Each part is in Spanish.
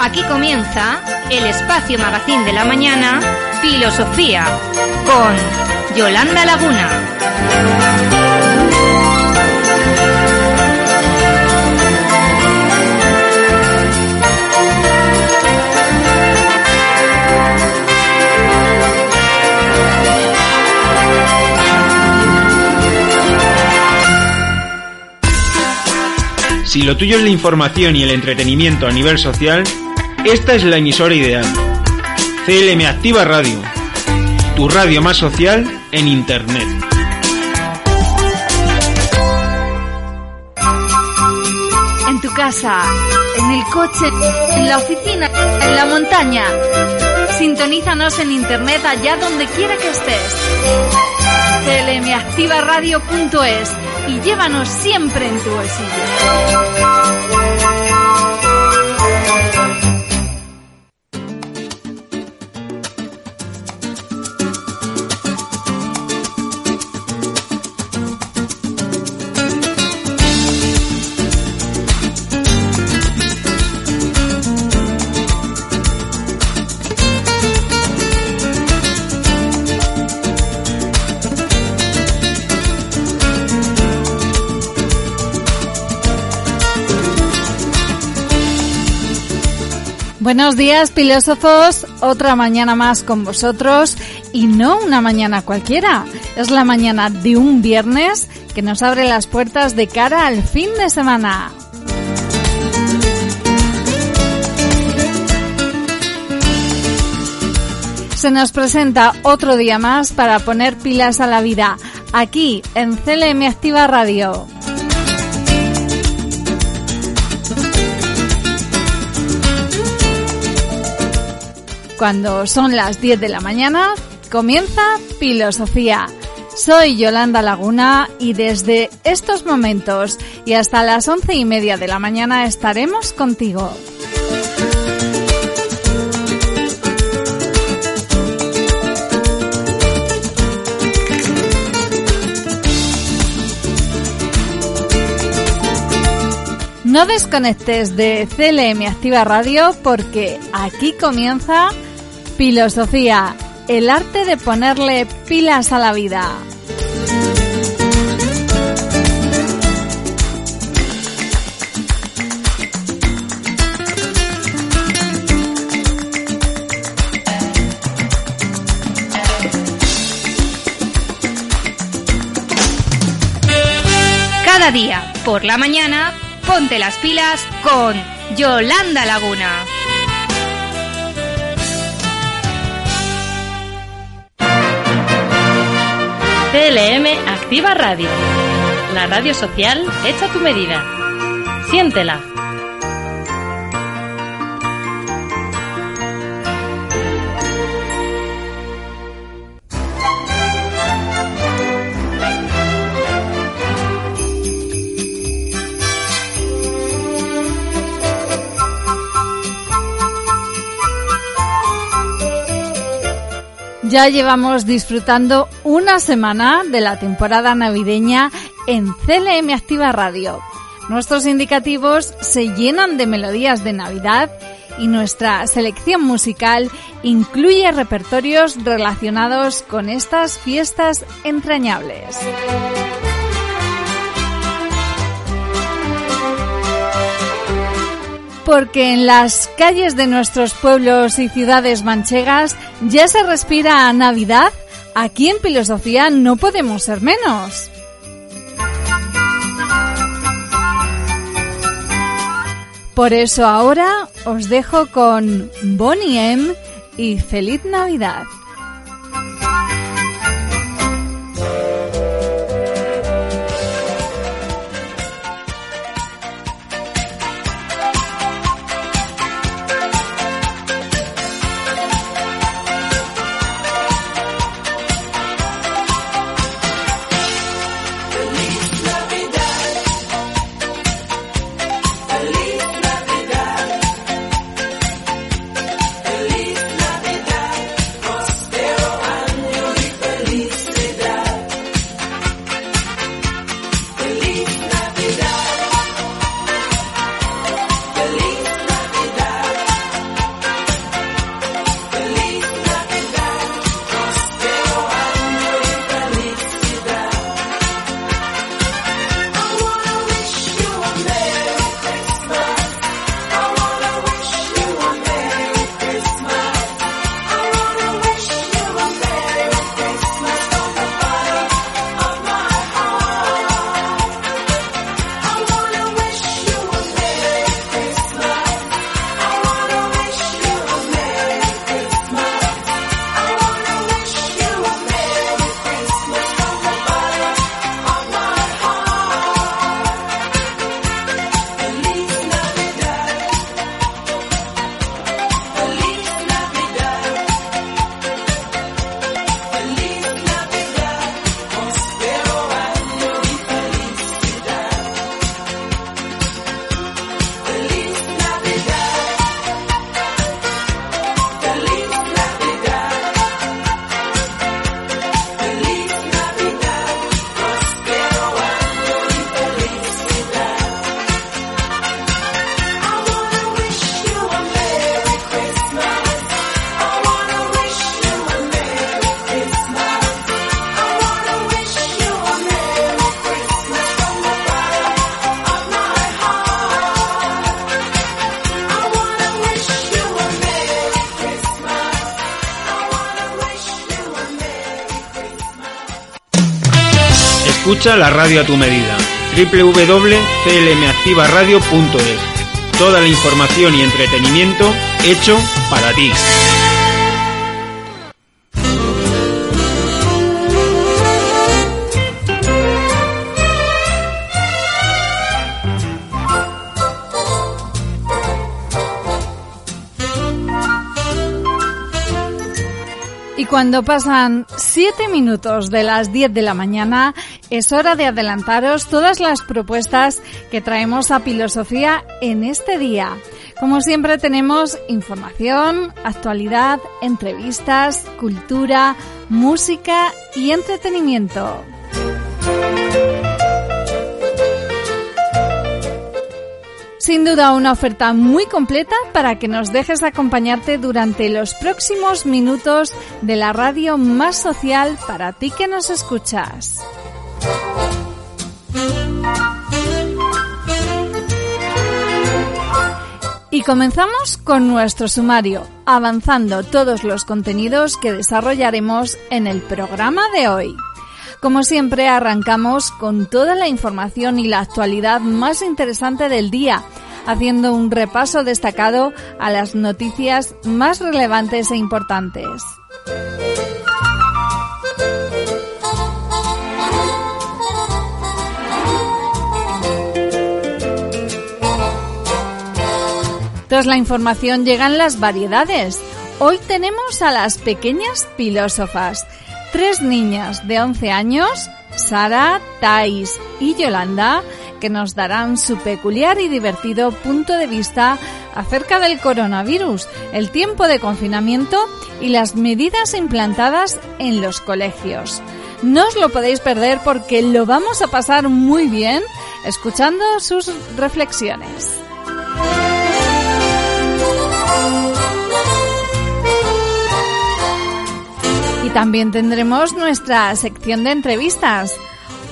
Aquí comienza el espacio magazín de la mañana, Filosofía, con Yolanda Laguna. Si lo tuyo es la información y el entretenimiento a nivel social, esta es la emisora ideal. CLM Activa Radio, tu radio más social en Internet. En tu casa, en el coche, en la oficina, en la montaña. Sintonízanos en Internet allá donde quiera que estés. clmactivaradio.es y llévanos siempre en tu bolsillo. Buenos días, filósofos. Otra mañana más con vosotros y no una mañana cualquiera. Es la mañana de un viernes que nos abre las puertas de cara al fin de semana. Se nos presenta otro día más para poner pilas a la vida, aquí en CLM Activa Radio. Cuando son las 10 de la mañana, comienza Filosofía. Soy Yolanda Laguna y desde estos momentos y hasta las once y media de la mañana estaremos contigo. No desconectes de CLM Activa Radio porque aquí comienza Filosofía, el arte de ponerle pilas a la vida. Cada día, por la mañana, ponte las pilas con Yolanda Laguna. CLM Activa Radio. La radio social hecha tu medida. Siéntela. Ya llevamos disfrutando una semana de la temporada navideña en CLM Activa Radio. Nuestros indicativos se llenan de melodías de Navidad y nuestra selección musical incluye repertorios relacionados con estas fiestas entrañables. Porque en las calles de nuestros pueblos y ciudades manchegas ya se respira Navidad, aquí en Filosofía no podemos ser menos. Por eso ahora os dejo con Bonnie M y Feliz Navidad. La radio a tu medida. www.clmactivaradio.es Toda la información y entretenimiento hecho para ti. cuando pasan 7 minutos de las 10 de la mañana, es hora de adelantaros todas las propuestas que traemos a Filosofía en este día. Como siempre tenemos información, actualidad, entrevistas, cultura, música y entretenimiento. Sin duda una oferta muy completa para que nos dejes acompañarte durante los próximos minutos de la radio más social para ti que nos escuchas. Comenzamos con nuestro sumario, avanzando todos los contenidos que desarrollaremos en el programa de hoy. Como siempre, arrancamos con toda la información y la actualidad más interesante del día, haciendo un repaso destacado a las noticias más relevantes e importantes. Tras la información llegan las variedades. Hoy tenemos a las pequeñas filósofas tres niñas de 11 años, Sara, Thais y Yolanda, que nos darán su peculiar y divertido punto de vista acerca del coronavirus, el tiempo de confinamiento y las medidas implantadas en los colegios. No os lo podéis perder porque lo vamos a pasar muy bien escuchando sus reflexiones. También tendremos nuestra sección de entrevistas.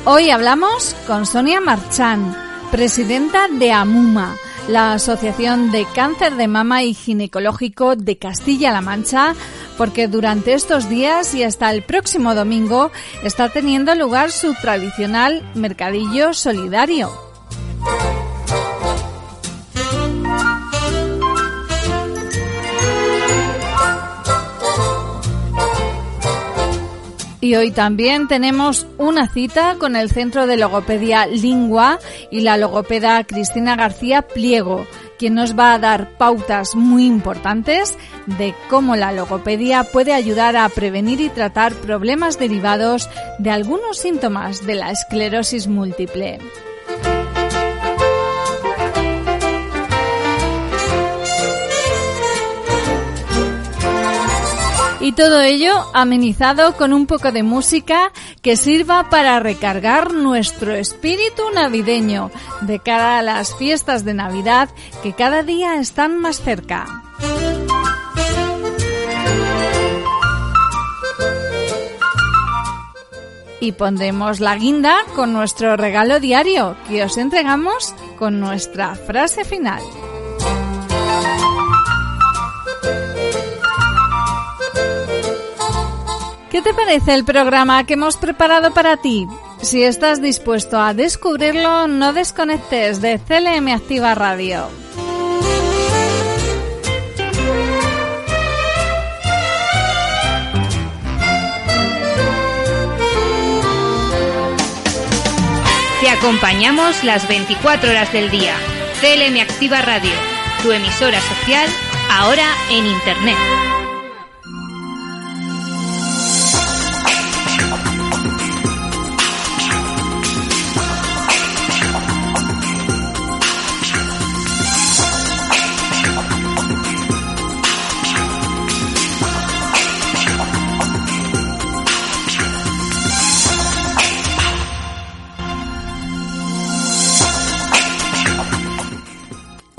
Hoy hablamos con Sonia Marchán, presidenta de AMUMA, la Asociación de Cáncer de Mama y Ginecológico de Castilla-La Mancha, porque durante estos días y hasta el próximo domingo está teniendo lugar su tradicional mercadillo solidario. Y hoy también tenemos una cita con el Centro de Logopedia Lingua y la logopeda Cristina García Pliego, quien nos va a dar pautas muy importantes de cómo la logopedia puede ayudar a prevenir y tratar problemas derivados de algunos síntomas de la esclerosis múltiple. Y todo ello amenizado con un poco de música que sirva para recargar nuestro espíritu navideño de cara a las fiestas de Navidad que cada día están más cerca. Y pondremos la guinda con nuestro regalo diario que os entregamos con nuestra frase final. ¿Qué te parece el programa que hemos preparado para ti? Si estás dispuesto a descubrirlo, no desconectes de CLM Activa Radio. Te acompañamos las 24 horas del día. CLM Activa Radio, tu emisora social, ahora en Internet.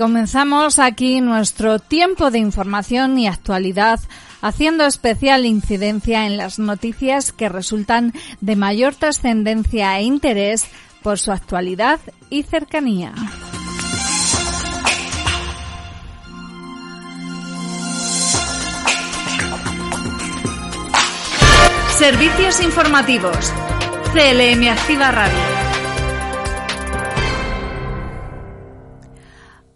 Comenzamos aquí nuestro tiempo de información y actualidad haciendo especial incidencia en las noticias que resultan de mayor trascendencia e interés por su actualidad y cercanía. Servicios informativos CLM Activa Radio.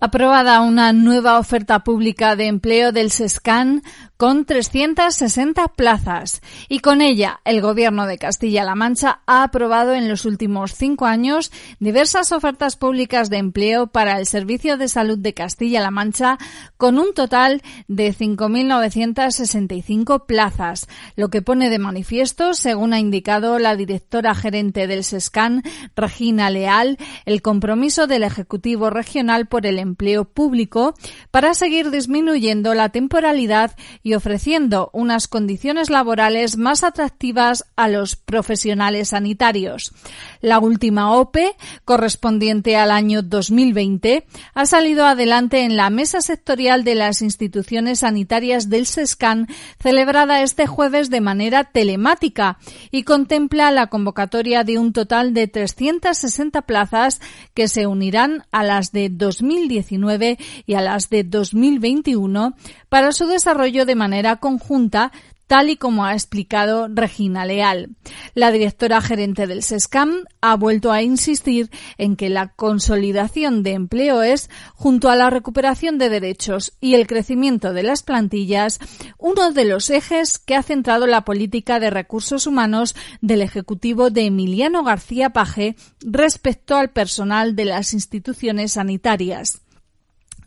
Aprobada una nueva oferta pública de empleo del SESCAN con 360 plazas. Y con ella el Gobierno de Castilla-La Mancha ha aprobado en los últimos cinco años diversas ofertas públicas de empleo para el Servicio de Salud de Castilla-La Mancha con un total de 5.965 plazas, lo que pone de manifiesto, según ha indicado la directora gerente del SESCAN, Regina Leal, el compromiso del Ejecutivo Regional por el empleo público para seguir disminuyendo la temporalidad y ofreciendo unas condiciones laborales más atractivas a los profesionales sanitarios. La última OPE, correspondiente al año 2020, ha salido adelante en la mesa sectorial de las instituciones sanitarias del SESCAN, celebrada este jueves de manera telemática, y contempla la convocatoria de un total de 360 plazas que se unirán a las de 2019 y a las de 2021 para su desarrollo de manera conjunta tal y como ha explicado Regina Leal. La directora gerente del SESCAM ha vuelto a insistir en que la consolidación de empleo es, junto a la recuperación de derechos y el crecimiento de las plantillas, uno de los ejes que ha centrado la política de recursos humanos del Ejecutivo de Emiliano García Paje respecto al personal de las instituciones sanitarias.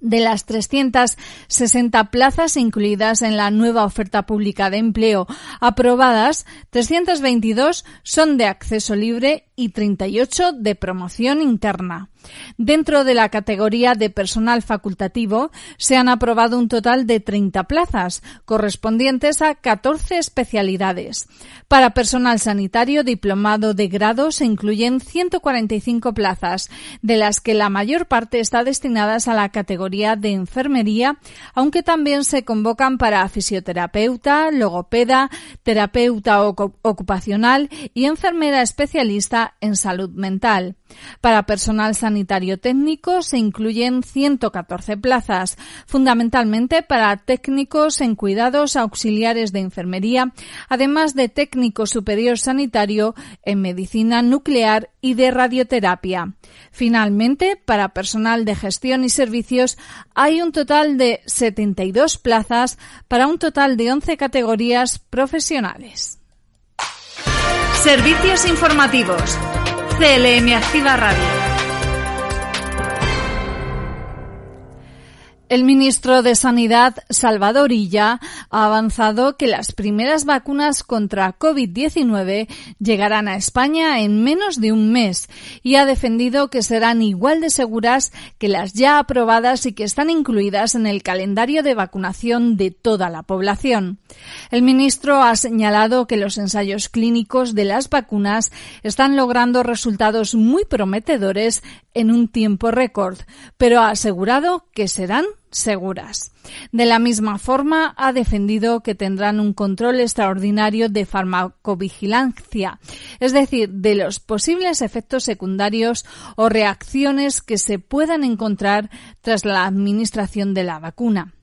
De las 360 plazas incluidas en la nueva oferta pública de empleo aprobadas, 322 son de acceso libre y 38 de promoción interna. Dentro de la categoría de personal facultativo se han aprobado un total de 30 plazas, correspondientes a 14 especialidades. Para personal sanitario diplomado de grado se incluyen 145 plazas, de las que la mayor parte está destinadas a la categoría de enfermería, aunque también se convocan para fisioterapeuta, logopeda, terapeuta ocupacional y enfermera especialista en salud mental. Para personal sanitario técnico se incluyen 114 plazas, fundamentalmente para técnicos en cuidados auxiliares de enfermería, además de técnico superior sanitario en medicina nuclear y de radioterapia. Finalmente, para personal de gestión y servicios hay un total de 72 plazas para un total de 11 categorías profesionales. Servicios informativos. CLM Activa Radio. El ministro de Sanidad, Salvador Illa, ha avanzado que las primeras vacunas contra COVID-19 llegarán a España en menos de un mes y ha defendido que serán igual de seguras que las ya aprobadas y que están incluidas en el calendario de vacunación de toda la población. El ministro ha señalado que los ensayos clínicos de las vacunas están logrando resultados muy prometedores en un tiempo récord, pero ha asegurado que serán seguras. De la misma forma, ha defendido que tendrán un control extraordinario de farmacovigilancia, es decir, de los posibles efectos secundarios o reacciones que se puedan encontrar tras la administración de la vacuna.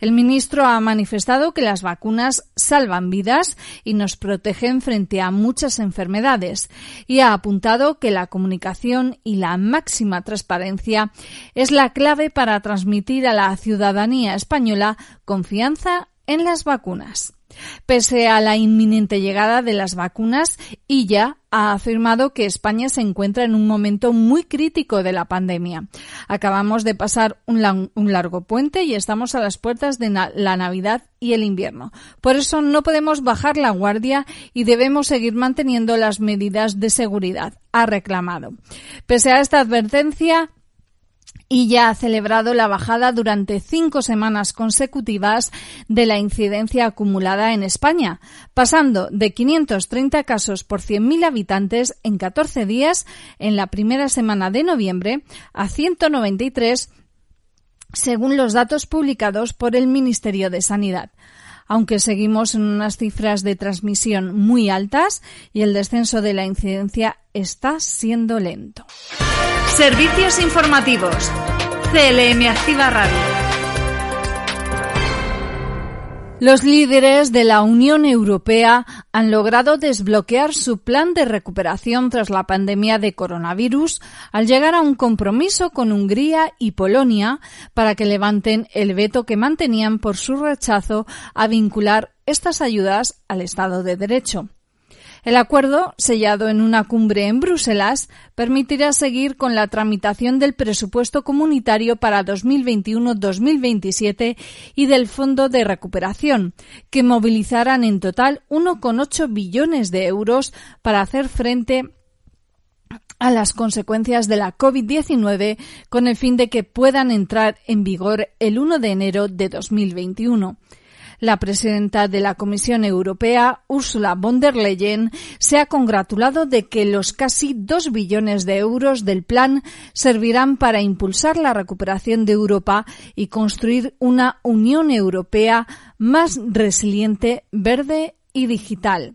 El ministro ha manifestado que las vacunas salvan vidas y nos protegen frente a muchas enfermedades y ha apuntado que la comunicación y la máxima transparencia es la clave para transmitir a la ciudadanía española confianza en las vacunas. Pese a la inminente llegada de las vacunas, ella ha afirmado que España se encuentra en un momento muy crítico de la pandemia. Acabamos de pasar un, un, largo puente y estamos a las puertas de la Navidad y el invierno. Por eso no podemos bajar la guardia y debemos seguir manteniendo las medidas de seguridad, ha reclamado. Pese a esta advertencia, y ya ha celebrado la bajada durante cinco semanas consecutivas de la incidencia acumulada en España, pasando de 530 casos por 100.000 habitantes en 14 días en la primera semana de noviembre a 193 según los datos publicados por el Ministerio de Sanidad aunque seguimos en unas cifras de transmisión muy altas y el descenso de la incidencia está siendo lento. Servicios informativos. CLM Activa Radio. Los líderes de la Unión Europea han logrado desbloquear su plan de recuperación tras la pandemia de coronavirus al llegar a un compromiso con Hungría y Polonia para que levanten el veto que mantenían por su rechazo a vincular estas ayudas al Estado de Derecho. El acuerdo, sellado en una cumbre en Bruselas, permitirá seguir con la tramitación del presupuesto comunitario para 2021-2027 y del Fondo de Recuperación, que movilizarán en total 1,8 billones de euros para hacer frente a las consecuencias de la COVID-19 con el fin de que puedan entrar en vigor el 1 de enero de 2021. La presidenta de la Comisión Europea, Ursula von der Leyen, se ha congratulado de que los casi dos billones de euros del plan servirán para impulsar la recuperación de Europa y construir una Unión Europea más resiliente, verde y digital.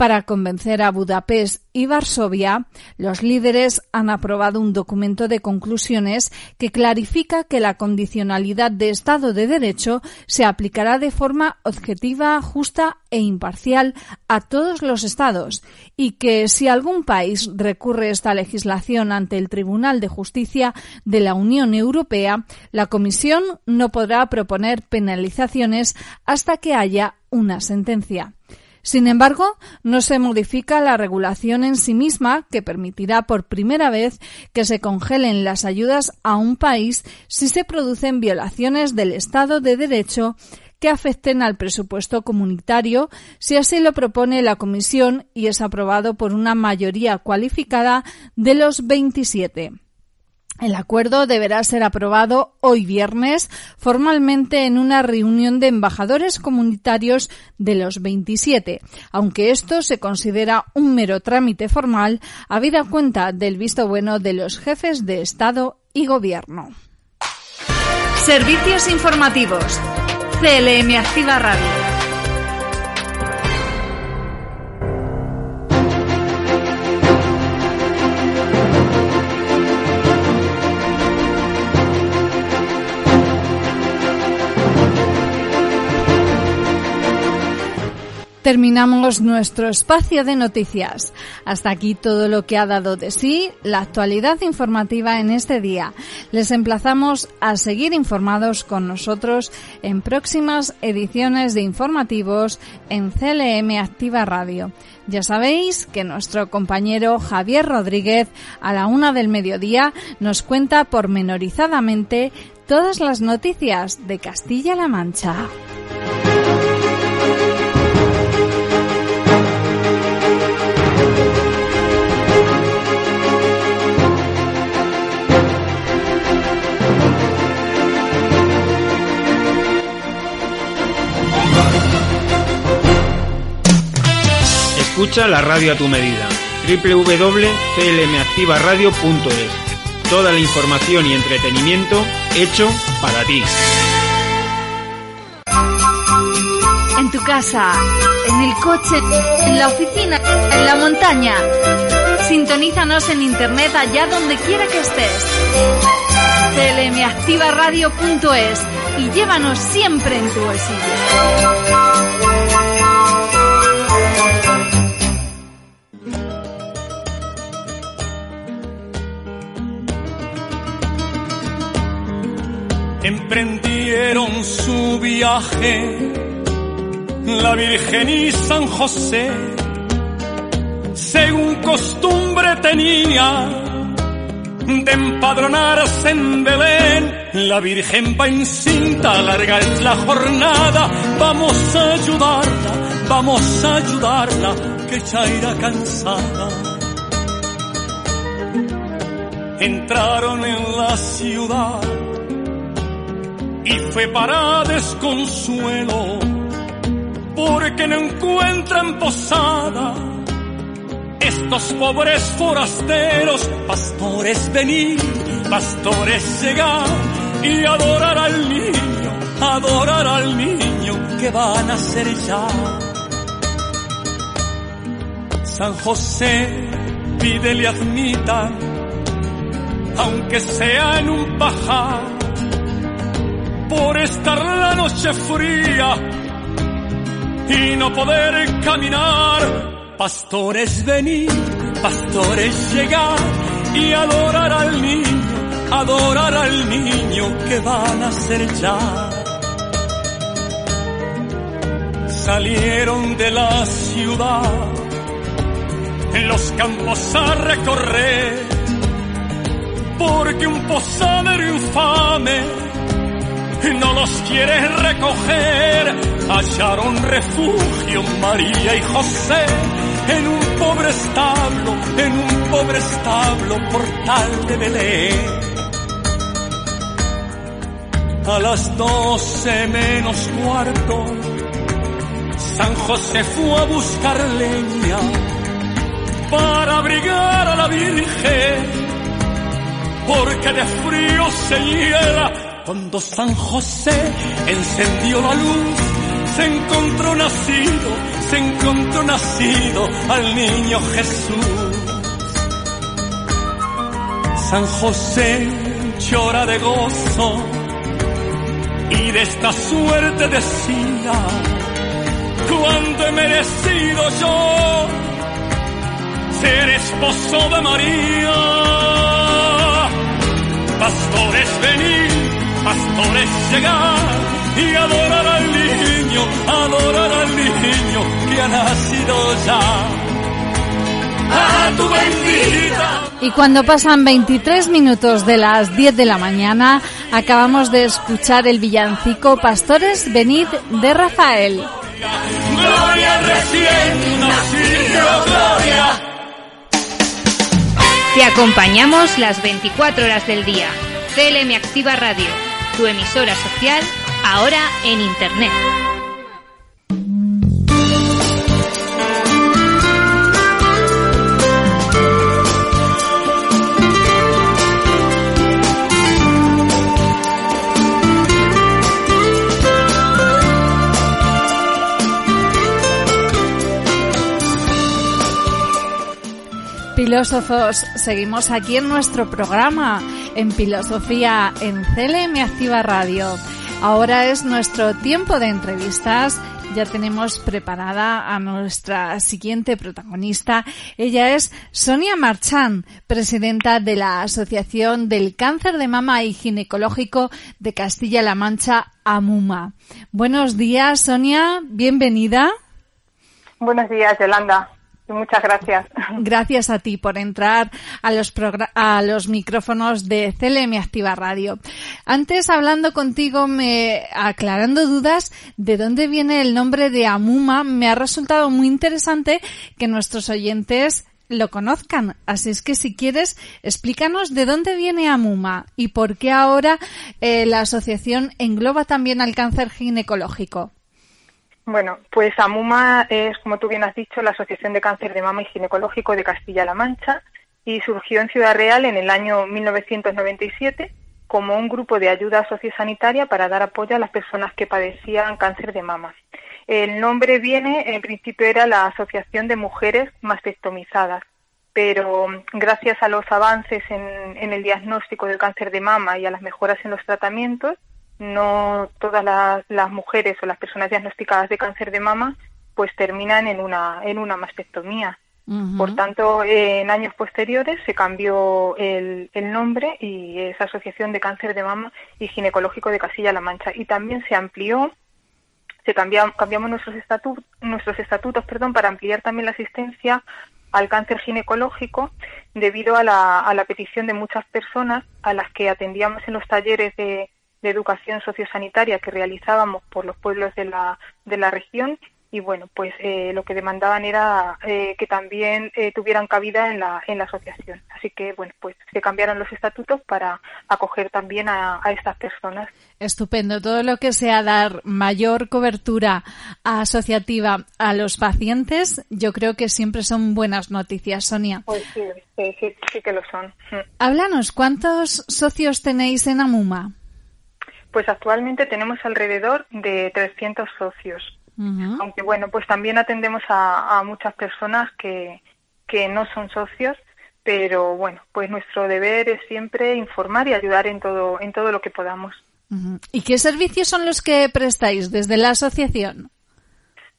Para convencer a Budapest y Varsovia, los líderes han aprobado un documento de conclusiones que clarifica que la condicionalidad de Estado de Derecho se aplicará de forma objetiva, justa e imparcial a todos los Estados y que si algún país recurre esta legislación ante el Tribunal de Justicia de la Unión Europea, la Comisión no podrá proponer penalizaciones hasta que haya una sentencia. Sin embargo, no se modifica la regulación en sí misma que permitirá por primera vez que se congelen las ayudas a un país si se producen violaciones del Estado de Derecho que afecten al presupuesto comunitario, si así lo propone la Comisión y es aprobado por una mayoría cualificada de los 27. El acuerdo deberá ser aprobado hoy viernes formalmente en una reunión de embajadores comunitarios de los 27, aunque esto se considera un mero trámite formal, habida cuenta del visto bueno de los jefes de Estado y Gobierno. Servicios informativos. CLM Activa Radio. Terminamos nuestro espacio de noticias. Hasta aquí todo lo que ha dado de sí la actualidad informativa en este día. Les emplazamos a seguir informados con nosotros en próximas ediciones de informativos en CLM Activa Radio. Ya sabéis que nuestro compañero Javier Rodríguez a la una del mediodía nos cuenta pormenorizadamente todas las noticias de Castilla-La Mancha. Escucha la radio a tu medida. www.clmactivaradio.es Toda la información y entretenimiento hecho para ti. En tu casa, en el coche, en la oficina, en la montaña. Sintonízanos en internet allá donde quiera que estés. clmactivaradio.es y llévanos siempre en tu bolsillo. Emprendieron su viaje la Virgen y San José, según costumbre tenía de empadronarse en Belén. La Virgen va en cinta, larga es la jornada, vamos a ayudarla, vamos a ayudarla, que ya irá cansada. Entraron en la ciudad y fue para desconsuelo porque no encuentran posada estos pobres forasteros, pastores venir, pastores llegar y adorar al niño, adorar al niño que van a ser ya. San José pídele admitan, aunque sea en un pajar por estar la noche fría y no poder caminar. Pastores venir, pastores llegar y adorar al niño, adorar al niño que van a ser ya. Salieron de la ciudad, en los campos a recorrer, porque un posadero infame no los quiere recoger. Hallaron refugio María y José en un pobre establo, en un pobre establo portal de Belén. A las doce menos cuarto, San José fue a buscar leña para abrigar a la Virgen, porque de frío se hiela cuando San José encendió la luz, se encontró nacido, se encontró nacido al niño Jesús. San José llora de gozo y de esta suerte decía, cuánto he merecido yo ser esposo de María. Pastores venid pastores llegar y adorar al niño, adorar al niño que ha nacido ya. A tu bendita. Y cuando pasan 23 minutos de las 10 de la mañana, acabamos de escuchar el villancico Pastores Venid de Rafael. Gloria recién nacido, gloria. Te acompañamos las 24 horas del día. CLM Activa Radio tu emisora social, ahora en Internet. Filósofos, seguimos aquí en nuestro programa en Filosofía en CLM Activa Radio. Ahora es nuestro tiempo de entrevistas. Ya tenemos preparada a nuestra siguiente protagonista. Ella es Sonia Marchán, presidenta de la Asociación del Cáncer de Mama y Ginecológico de Castilla-La Mancha, AMUMA. Buenos días, Sonia. Bienvenida. Buenos días, Yolanda. Muchas gracias. Gracias a ti por entrar a los, a los micrófonos de CLM Activa Radio. Antes, hablando contigo, me aclarando dudas de dónde viene el nombre de Amuma, me ha resultado muy interesante que nuestros oyentes lo conozcan. Así es que si quieres, explícanos de dónde viene Amuma y por qué ahora eh, la asociación engloba también al cáncer ginecológico. Bueno, pues AMUMA es, como tú bien has dicho, la Asociación de Cáncer de Mama y Ginecológico de Castilla-La Mancha y surgió en Ciudad Real en el año 1997 como un grupo de ayuda sociosanitaria para dar apoyo a las personas que padecían cáncer de mama. El nombre viene, en principio era la Asociación de Mujeres Mastectomizadas, pero gracias a los avances en, en el diagnóstico del cáncer de mama y a las mejoras en los tratamientos, no todas las, mujeres o las personas diagnosticadas de cáncer de mama pues terminan en una en una mastectomía. Por tanto, en años posteriores se cambió el, el, nombre y es Asociación de Cáncer de Mama y Ginecológico de Castilla-La Mancha. Y también se amplió, se cambiamos, cambiamos nuestros, estatutos, nuestros estatutos perdón, para ampliar también la asistencia al cáncer ginecológico debido a la, a la petición de muchas personas a las que atendíamos en los talleres de, de educación sociosanitaria que realizábamos por los pueblos de la, de la región y bueno, pues eh, lo que demandaban era eh, que también eh, tuvieran cabida en la, en la asociación. Así que bueno, pues se cambiaron los estatutos para acoger también a, a estas personas. Estupendo. Todo lo que sea dar mayor cobertura asociativa a los pacientes, yo creo que siempre son buenas noticias, Sonia. Pues sí, sí, sí, sí que lo son. Háblanos, ¿cuántos socios tenéis en Amuma? Pues actualmente tenemos alrededor de 300 socios. Aunque bueno, pues también atendemos a, muchas personas que, que no son socios, pero bueno, pues nuestro deber es siempre informar y ayudar en todo, en todo lo que podamos. ¿Y qué servicios son los que prestáis desde la asociación?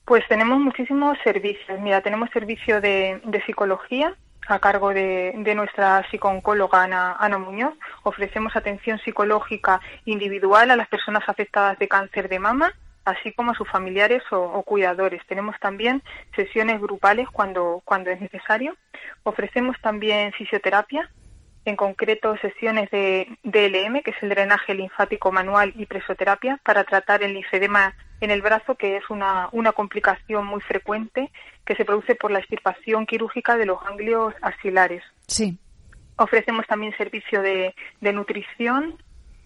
Pues tenemos muchísimos servicios. Mira, tenemos servicio de, psicología a cargo de, nuestra psicooncóloga Ana, Ana, Muñoz. Ofrecemos atención psicológica individual a las personas afectadas de cáncer de mama, así como a sus familiares o, cuidadores. Tenemos también sesiones grupales cuando, cuando es necesario. Ofrecemos también fisioterapia en concreto sesiones de DLM, que es el drenaje linfático manual y presoterapia, para tratar el linfedema en el brazo, que es una, una complicación muy frecuente que se produce por la extirpación quirúrgica de los ganglios axilares. Sí. Ofrecemos también servicio de, de nutrición,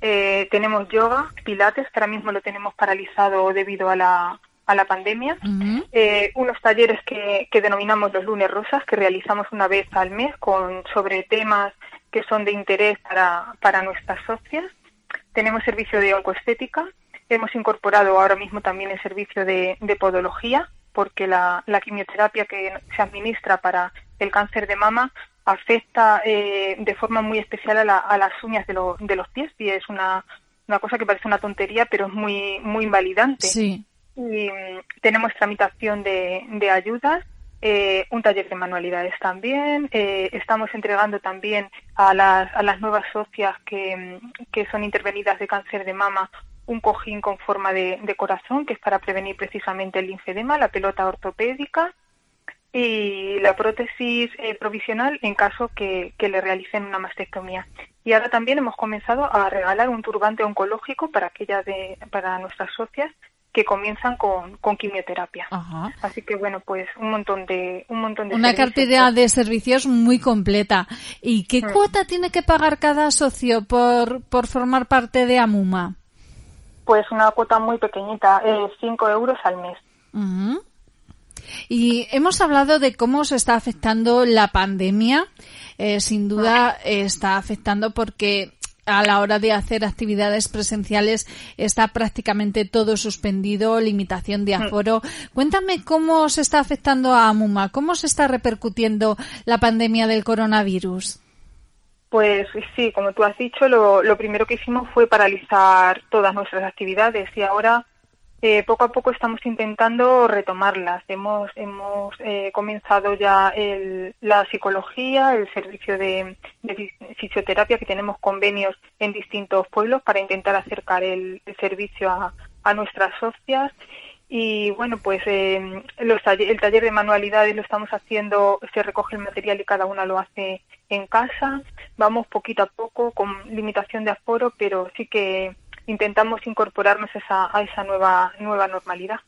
eh, tenemos yoga, pilates, que ahora mismo lo tenemos paralizado debido a la, a la pandemia, eh, unos talleres que, que, denominamos los lunes rosas, que realizamos una vez al mes con, sobre temas que son de interés para, para nuestras socias. Tenemos servicio de oncoestética. Hemos incorporado ahora mismo también el servicio de, podología, porque la, quimioterapia que se administra para el cáncer de mama afecta eh, de forma muy especial a, las uñas de, de, los pies y es una, una cosa que parece una tontería, pero es muy, muy invalidante. Sí. Y mm, tenemos tramitación de, de ayudas eh, un taller de manualidades también. Eh, estamos entregando también a las, a las nuevas socias que, que, son intervenidas de cáncer de mama un cojín con forma de, corazón, que es para prevenir precisamente el linfedema, la pelota ortopédica y la prótesis eh, provisional en caso que, que, le realicen una mastectomía. Y ahora también hemos comenzado a regalar un turbante oncológico para aquellas de, para nuestras socias que comienzan con, con quimioterapia. Así que bueno, pues un montón de un montón de una cartera de servicios muy completa. ¿Y qué mm. cuota tiene que pagar cada socio por por formar parte de Amuma? Pues una cuota muy pequeñita, 5 euros al mes. Y hemos hablado de cómo se está afectando la pandemia. Eh, sin duda está afectando porque a la hora de hacer actividades presenciales está prácticamente todo suspendido, limitación de mm. aforo. Cuéntame cómo se está afectando a Amuma, cómo se está repercutiendo la pandemia del coronavirus. Pues sí, como tú has dicho, lo, primero que hicimos fue paralizar todas nuestras actividades y ahora eh, poco a poco estamos intentando retomarlas. Hemos, hemos eh, comenzado ya la psicología, el servicio de, fisioterapia, que tenemos convenios en distintos pueblos para intentar acercar el, servicio a, nuestras socias. Y bueno, pues eh, el taller de manualidades lo estamos haciendo, se recoge el material y cada una lo hace en casa. Vamos poquito a poco con limitación de aforo, pero sí que intentamos incorporarnos esa, a esa nueva, nueva normalidad.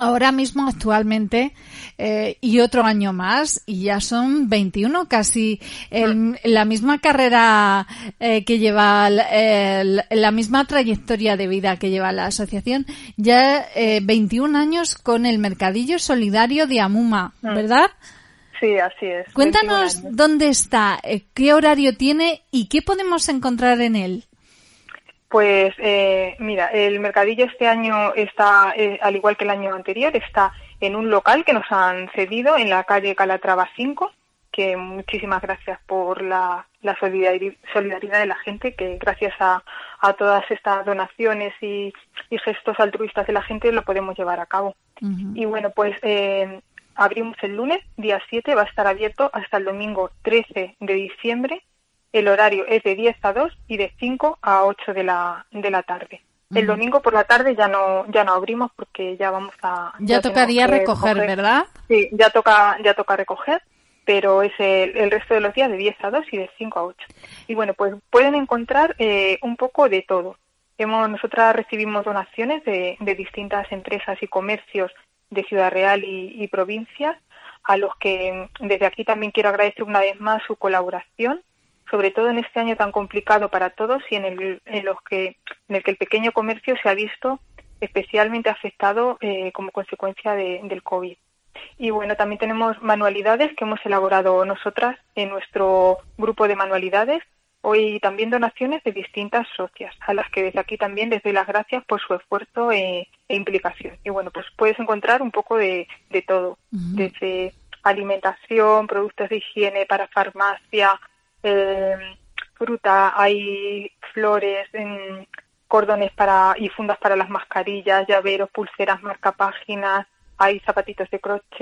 Ahora mismo, actualmente, eh, y otro año más, y ya son 21, casi el, la misma carrera eh, que lleva, la misma trayectoria de vida que lleva la asociación, ya eh, 21 años con el Mercadillo Solidario de Amuma, mm. ¿verdad? Sí, así es. Cuéntanos dónde está, eh, qué horario tiene y qué podemos encontrar en él. Pues eh, mira, el mercadillo este año está, eh, al igual que el año anterior, está en un local que nos han cedido en la calle Calatrava 5, que muchísimas gracias por la, solidaridad de la gente, que gracias a, todas estas donaciones y, gestos altruistas de la gente lo podemos llevar a cabo. Y bueno, pues eh, abrimos el lunes, día 7, va a estar abierto hasta el domingo 13 de diciembre el horario es de 10 a 2 y de 5 a 8 de la, de la tarde. El domingo por la tarde ya no ya no abrimos porque ya vamos a ya, tocaría recoger, ¿verdad? Sí, ya toca ya toca recoger, pero es el, resto de los días de 10 a 2 y de 5 a 8. Y bueno, pues pueden encontrar eh, un poco de todo. Hemos nosotras recibimos donaciones de, de distintas empresas y comercios de Ciudad Real y, y provincias a los que desde aquí también quiero agradecer una vez más su colaboración sobre todo en este año tan complicado para todos y en el, en los que, en el que el pequeño comercio se ha visto especialmente afectado eh, como consecuencia del COVID. Y bueno, también tenemos manualidades que hemos elaborado nosotras en nuestro grupo de manualidades. Hoy también donaciones de distintas socias, a las que desde aquí también les doy las gracias por su esfuerzo e, e implicación. Y bueno, pues puedes encontrar un poco de, de todo, desde alimentación, productos de higiene para farmacia, eh, fruta, hay flores, cordones para y fundas para las mascarillas, llaveros, pulseras, marca páginas, hay zapatitos de croche,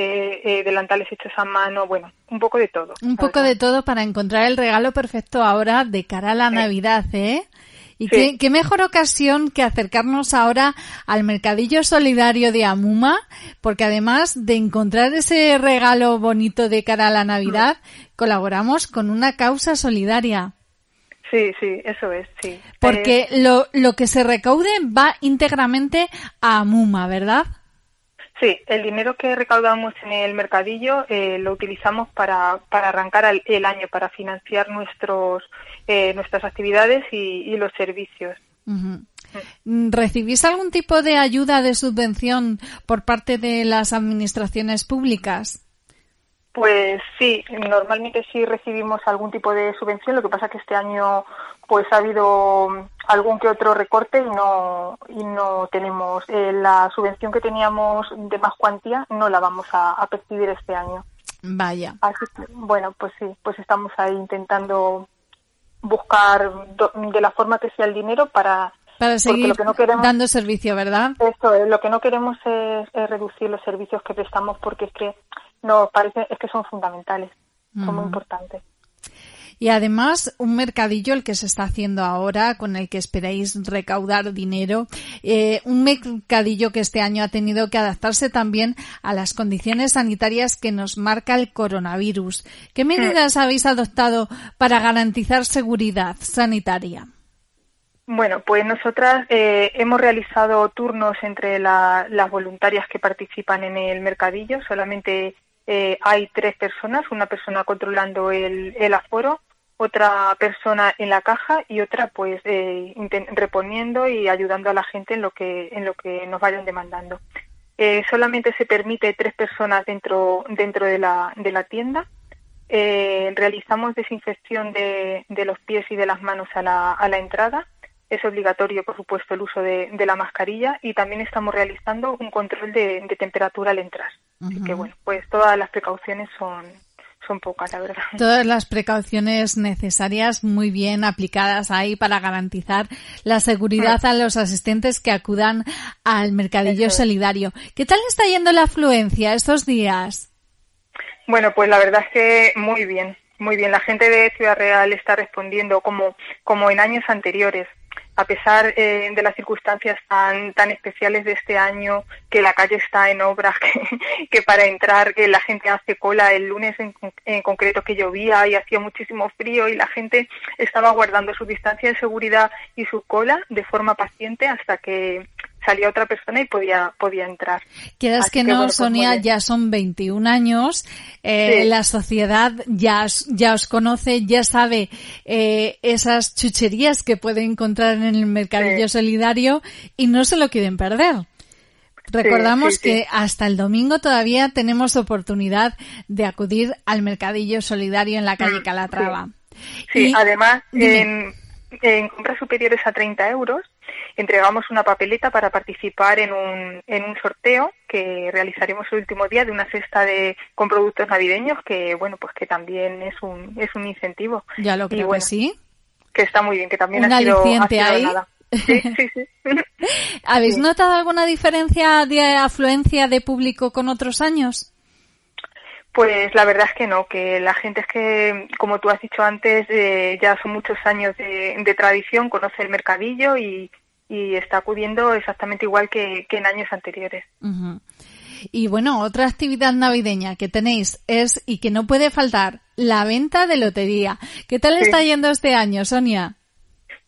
eh, delantales hechos a mano, bueno, un poco de todo. Un poco de todo para encontrar el regalo perfecto ahora de cara a la Navidad, ¿eh? Y qué, mejor ocasión que acercarnos ahora al mercadillo solidario de Amuma, porque además de encontrar ese regalo bonito de cara a la Navidad, colaboramos con una causa solidaria. Sí, sí, eso es, sí. Porque eh, lo, lo que se recaude va íntegramente a Amuma, ¿verdad? Sí, el dinero que recaudamos en el mercadillo eh, lo utilizamos para, para arrancar el, año, para financiar nuestros, eh, nuestras actividades y, los servicios. ¿Recibís algún tipo de ayuda de subvención por parte de las administraciones públicas? Pues sí, normalmente sí recibimos algún tipo de subvención. Lo que pasa es que este año pues ha habido algún que otro recorte y no y no tenemos eh, la subvención que teníamos de más cuantía no la vamos a, percibir este año. Vaya. Así que, bueno, pues sí, pues estamos ahí intentando buscar de la forma que sea el dinero para para seguir dando servicio, ¿verdad? Esto es, lo que no queremos es, reducir los servicios que prestamos porque es que no parece es que son fundamentales, son muy importantes. Y además, un mercadillo, el que se está haciendo ahora, con el que esperáis recaudar dinero, eh, un mercadillo que este año ha tenido que adaptarse también a las condiciones sanitarias que nos marca el coronavirus. ¿Qué medidas habéis adoptado para garantizar seguridad sanitaria? Bueno, pues nosotras eh, hemos realizado turnos entre las voluntarias que participan en el mercadillo. Solamente eh, hay tres personas, una persona controlando el, aforo, otra persona en la caja y otra pues eh, reponiendo y ayudando a la gente en lo que en lo que nos vayan demandando. Eh, solamente se permite tres personas dentro dentro de la, de la tienda. realizamos desinfección de, de, los pies y de las manos a la, a la entrada es obligatorio, por supuesto, el uso de, la mascarilla y también estamos realizando un control de, temperatura al entrar. Así que, bueno, pues todas las precauciones son, son pocas, la verdad. Todas las precauciones necesarias muy bien aplicadas ahí para garantizar la seguridad a los asistentes que acudan al mercadillo solidario. ¿Qué tal está yendo la afluencia estos días? Bueno, pues la verdad es que muy bien, muy bien. La gente de Ciudad Real está respondiendo como, como en años anteriores a pesar eh, de las circunstancias tan, tan especiales de este año, que la calle está en obras, que, para entrar que la gente hace cola, el lunes en, en, concreto que llovía y hacía muchísimo frío y la gente estaba guardando su distancia de seguridad y su cola de forma paciente hasta que salía otra persona y podía, podía entrar. Quieras que, no, pues Sonia, ya son 21 años, eh, la sociedad ya, ya os conoce, ya sabe eh, esas chucherías que puede encontrar en el mercadillo solidario y no se lo quieren perder. Recordamos que hasta el domingo todavía tenemos oportunidad de acudir al mercadillo solidario en la calle mm, Calatrava. Sí, además, en, en compras superiores a 30 euros entregamos una papeleta para participar en un, en un sorteo que realizaremos el último día de una cesta de con productos navideños que bueno pues que también es un es un incentivo. Ya lo creo que sí. que está muy bien que también ha sido, ahí. Sí, sí, sí. ¿Habéis notado alguna diferencia de afluencia de público con otros años? Pues la verdad es que no, que la gente es que, como tú has dicho antes, eh, ya son muchos años de, tradición, conoce el mercadillo y, está acudiendo exactamente igual que, en años anteriores. Y bueno, otra actividad navideña que tenéis es, y que no puede faltar, la venta de lotería. ¿Qué tal está yendo este año, Sonia?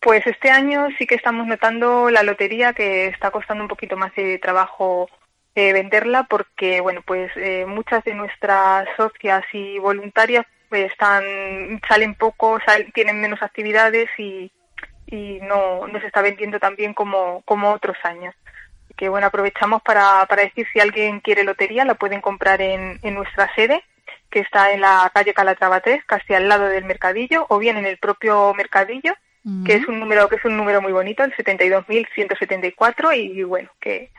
Pues este año sí que estamos notando la lotería que está costando un poquito más de trabajo eh, venderla porque, bueno, pues eh, muchas de nuestras socias y voluntarias pues, están, salen poco, tienen menos actividades y, y no, no se está vendiendo tan bien como, como otros años. Que bueno, aprovechamos para, para decir si alguien quiere lotería, la pueden comprar en, en nuestra sede, que está en la calle Calatrava 3, casi al lado del mercadillo, o bien en el propio mercadillo, que es un número, que es un número muy bonito, el 72.174, y bueno, que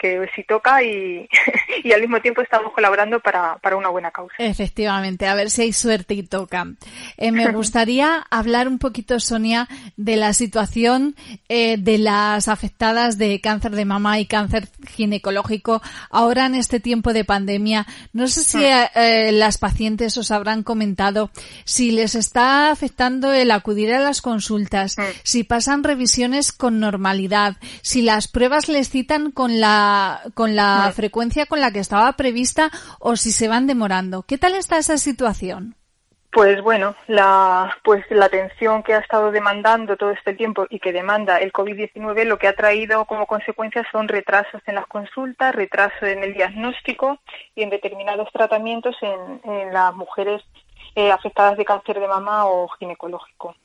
que si toca y, y al mismo tiempo estamos colaborando para, para, una buena causa. Efectivamente, a ver si hay suerte y toca. Eh, me gustaría hablar un poquito, Sonia, de la situación eh, de las afectadas de cáncer de mama y cáncer ginecológico ahora en este tiempo de pandemia. No sé si hmm. eh, las pacientes os habrán comentado si les está afectando el acudir a las consultas, hmm. si pasan revisiones con normalidad, si las pruebas les citan con la con la frecuencia con la que estaba prevista o si se van demorando. ¿Qué tal está esa situación? Pues bueno, la, pues la atención que ha estado demandando todo este tiempo y que demanda el COVID-19 lo que ha traído como consecuencia son retrasos en las consultas, retrasos en el diagnóstico y en determinados tratamientos en, las mujeres eh, afectadas de cáncer de mama o ginecológico.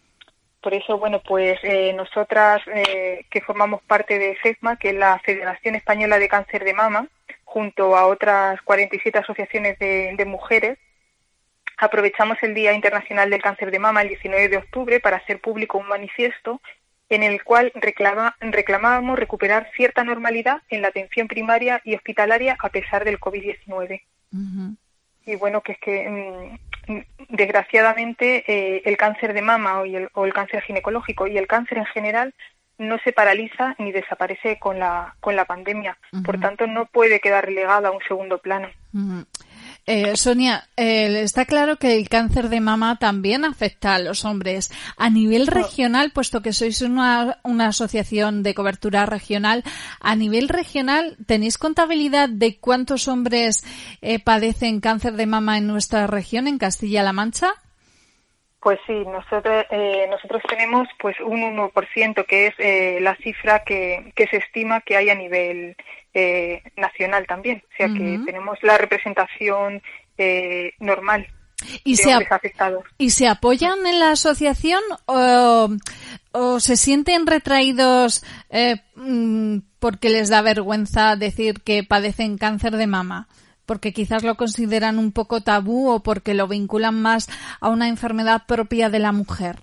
Por eso, bueno, pues eh, nosotras eh, que formamos parte de FESMA, que es la Federación Española de Cáncer de Mama, junto a otras 47 asociaciones de, mujeres, aprovechamos el Día Internacional del Cáncer de Mama el 19 de octubre para hacer público un manifiesto en el cual reclama, reclamábamos recuperar cierta normalidad en la atención primaria y hospitalaria a pesar del COVID-19. Y bueno, que es que mm, desgraciadamente eh, el cáncer de mama o el, o el, cáncer ginecológico y el cáncer en general no se paraliza ni desaparece con la, con la pandemia. Por tanto, no puede quedar relegado a un segundo plano. Eh, Sonia, eh, está claro que el cáncer de mama también afecta a los hombres. A nivel regional, puesto que sois una, una asociación de cobertura regional, a nivel regional, ¿tenéis contabilidad de cuántos hombres eh, padecen cáncer de mama en nuestra región, en Castilla-La Mancha? Pues sí, nosotros, eh, nosotros tenemos pues un 1% que es eh, la cifra que, que, se estima que hay a nivel eh, nacional también. O sea que tenemos la representación eh, normal ¿Y de se afectados. ¿Y se apoyan en la asociación o, o se sienten retraídos eh, mm, porque les da vergüenza decir que padecen cáncer de mama? Porque quizás lo consideran un poco tabú o porque lo vinculan más a una enfermedad propia de la mujer.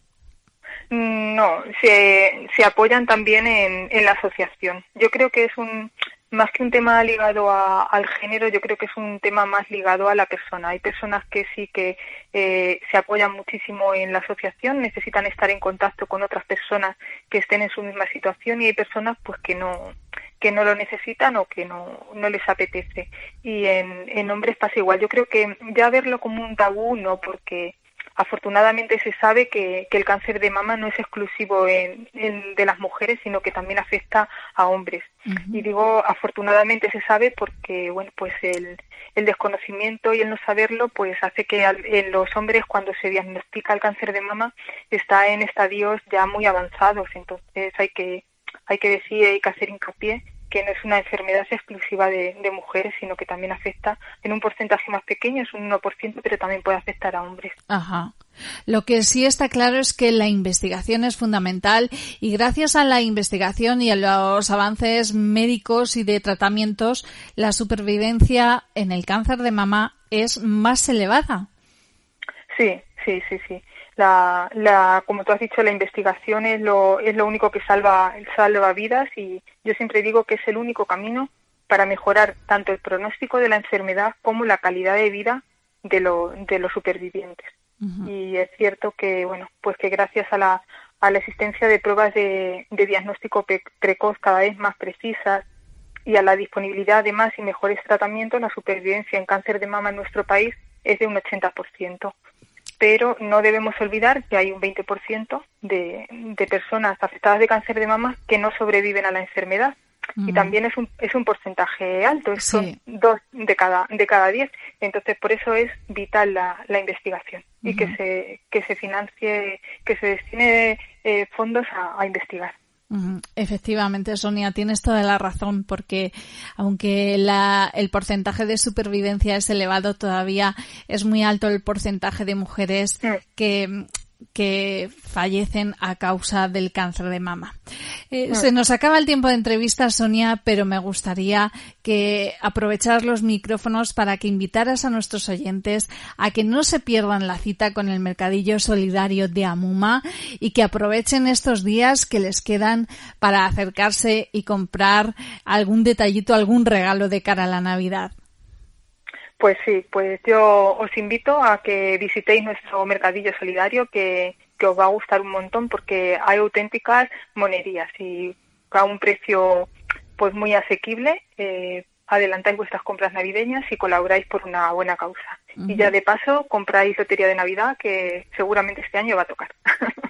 Mm, no, se, se apoyan también en, la asociación. Yo creo que es un, más que un tema ligado al género, yo creo que es un tema más ligado a la persona. Hay personas que sí que eh, se apoyan muchísimo en la asociación, necesitan estar en contacto con otras personas que estén en su misma situación y hay personas pues que no, que no lo necesitan o que no, no les apetece. Y en, en hombres pasa igual. Yo creo que ya verlo como un tabú, no, porque afortunadamente se sabe que, que el cáncer de mama no es exclusivo en, de las mujeres, sino que también afecta a hombres. Y digo afortunadamente se sabe porque, bueno, pues el, el desconocimiento y el no saberlo, pues hace que en los hombres cuando se diagnostica el cáncer de mama está en estadios ya muy avanzados. Entonces hay que hay que decir, hay que hacer hincapié que no es una enfermedad exclusiva de, mujeres, sino que también afecta en un porcentaje más pequeño, es un 1%, pero también puede afectar a hombres. Ajá. Lo que sí está claro es que la investigación es fundamental y gracias a la investigación y a los avances médicos y de tratamientos, la supervivencia en el cáncer de mama es más elevada. Sí, sí, sí, sí la, la, como tú has dicho, la investigación es lo, es lo único que salva, salva vidas y yo siempre digo que es el único camino para mejorar tanto el pronóstico de la enfermedad como la calidad de vida de, lo, de los supervivientes. Y es cierto que, bueno, pues que gracias a la, a la existencia de pruebas de, de diagnóstico precoz cada vez más precisas y a la disponibilidad de más y mejores tratamientos, la supervivencia en cáncer de mama en nuestro país es de un 80% pero no debemos olvidar que hay un 20% de, de personas afectadas de cáncer de mama que no sobreviven a la enfermedad. Y también es un, es un porcentaje alto, son dos de cada, de cada diez. Entonces, por eso es vital la, la investigación y que, se, que se financie, que se destine eh, fondos a investigar. Efectivamente, Sonia, tienes toda la razón, porque aunque el porcentaje de supervivencia es elevado, todavía es muy alto el porcentaje de mujeres que que fallecen a causa del cáncer de mama. Eh, se nos acaba el tiempo de entrevista, Sonia, pero me gustaría que aprovechar los micrófonos para que invitaras a nuestros oyentes a que no se pierdan la cita con el Mercadillo Solidario de Amuma y que aprovechen estos días que les quedan para acercarse y comprar algún detallito, algún regalo de cara a la Navidad. Pues sí, pues yo os invito a que visitéis nuestro mercadillo solidario que, os va a gustar un montón porque hay auténticas monerías y a un precio pues muy asequible. Eh, adelantáis vuestras compras navideñas y colaboráis por una buena causa. Y ya de paso compráis lotería de Navidad que seguramente este año va a tocar.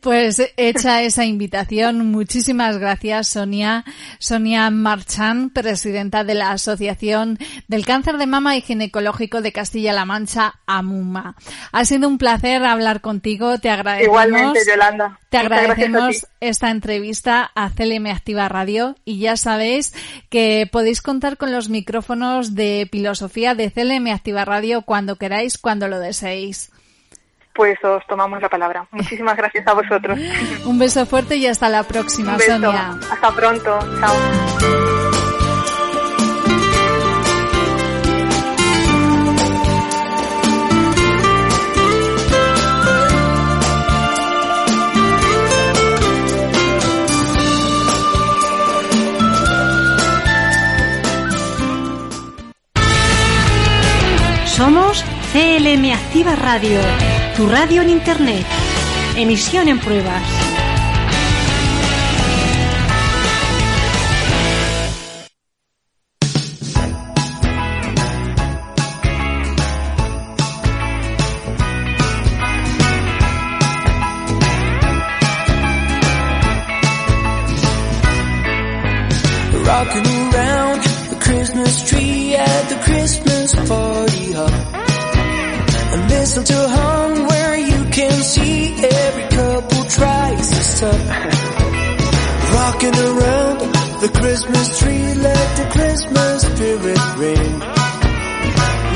Pues hecha esa invitación, muchísimas gracias Sonia. Sonia Marchán, presidenta de la Asociación del Cáncer de Mama y Ginecológico de Castilla-La Mancha, AMUMA. Ha sido un placer hablar contigo, te agradecemos. Igualmente, Yolanda. Te agradecemos esta entrevista a CLM Activa Radio y ya sabéis que podéis contar con los micrófonos de filosofía de CLM Activa Radio cuando queráis, cuando lo deseéis pues os tomamos la palabra. Muchísimas gracias a vosotros. Un beso fuerte y hasta la próxima, Sonia. Hasta pronto. Chao. Somos CLM Activa Radio tu radio en Internet. Emisión en pruebas. Around And listen to you can see every couple tries to stop. Rocking around the Christmas tree, let the Christmas spirit ring.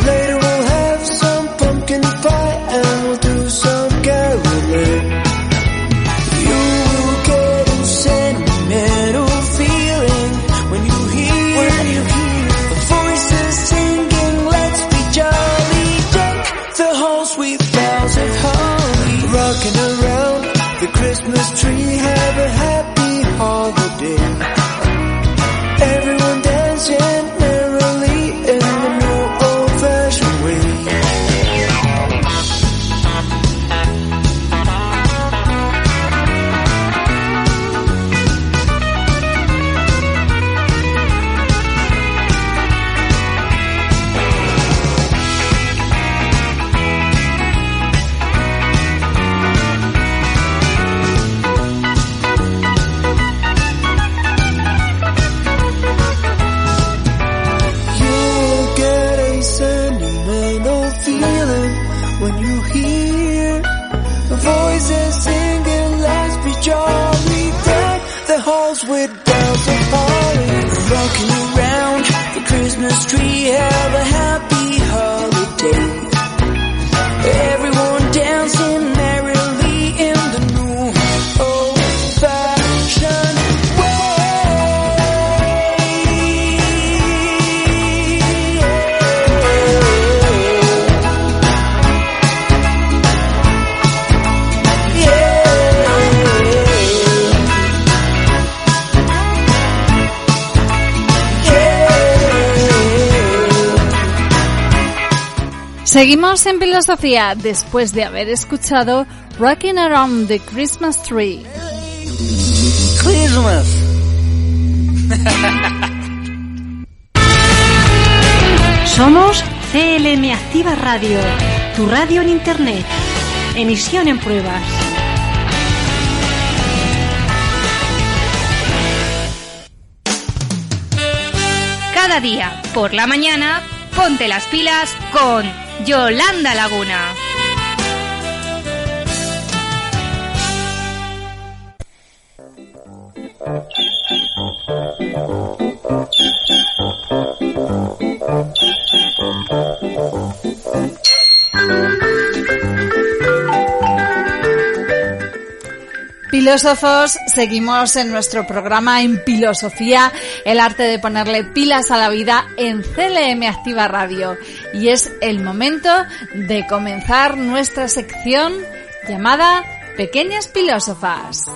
Later we'll have some pumpkin pie and we'll Seguimos en filosofía después de haber escuchado Rocking Around the Christmas Tree. Christmas. Somos CLM Activa Radio, tu radio en Internet. Emisión en pruebas. Cada día, por la mañana, ponte las pilas con Yolanda Laguna. Filósofos, seguimos en nuestro programa en Filosofía, el arte de ponerle pilas a la vida en CLM Activa Radio. Y es el momento de comenzar nuestra sección llamada Pequeñas Filósofas.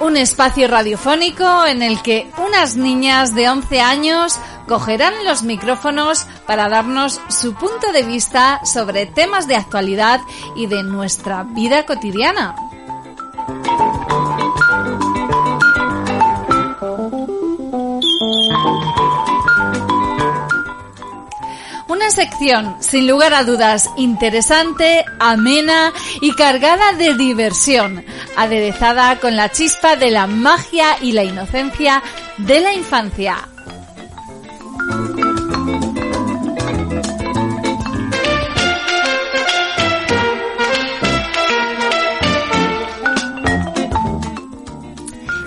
Un espacio radiofónico en el que unas niñas de 11 años cogerán los micrófonos para darnos su punto de vista sobre temas de actualidad y de nuestra vida cotidiana. Una sección, sin lugar a dudas, interesante, amena y cargada de diversión, aderezada con la chispa de la magia y la inocencia de la infancia.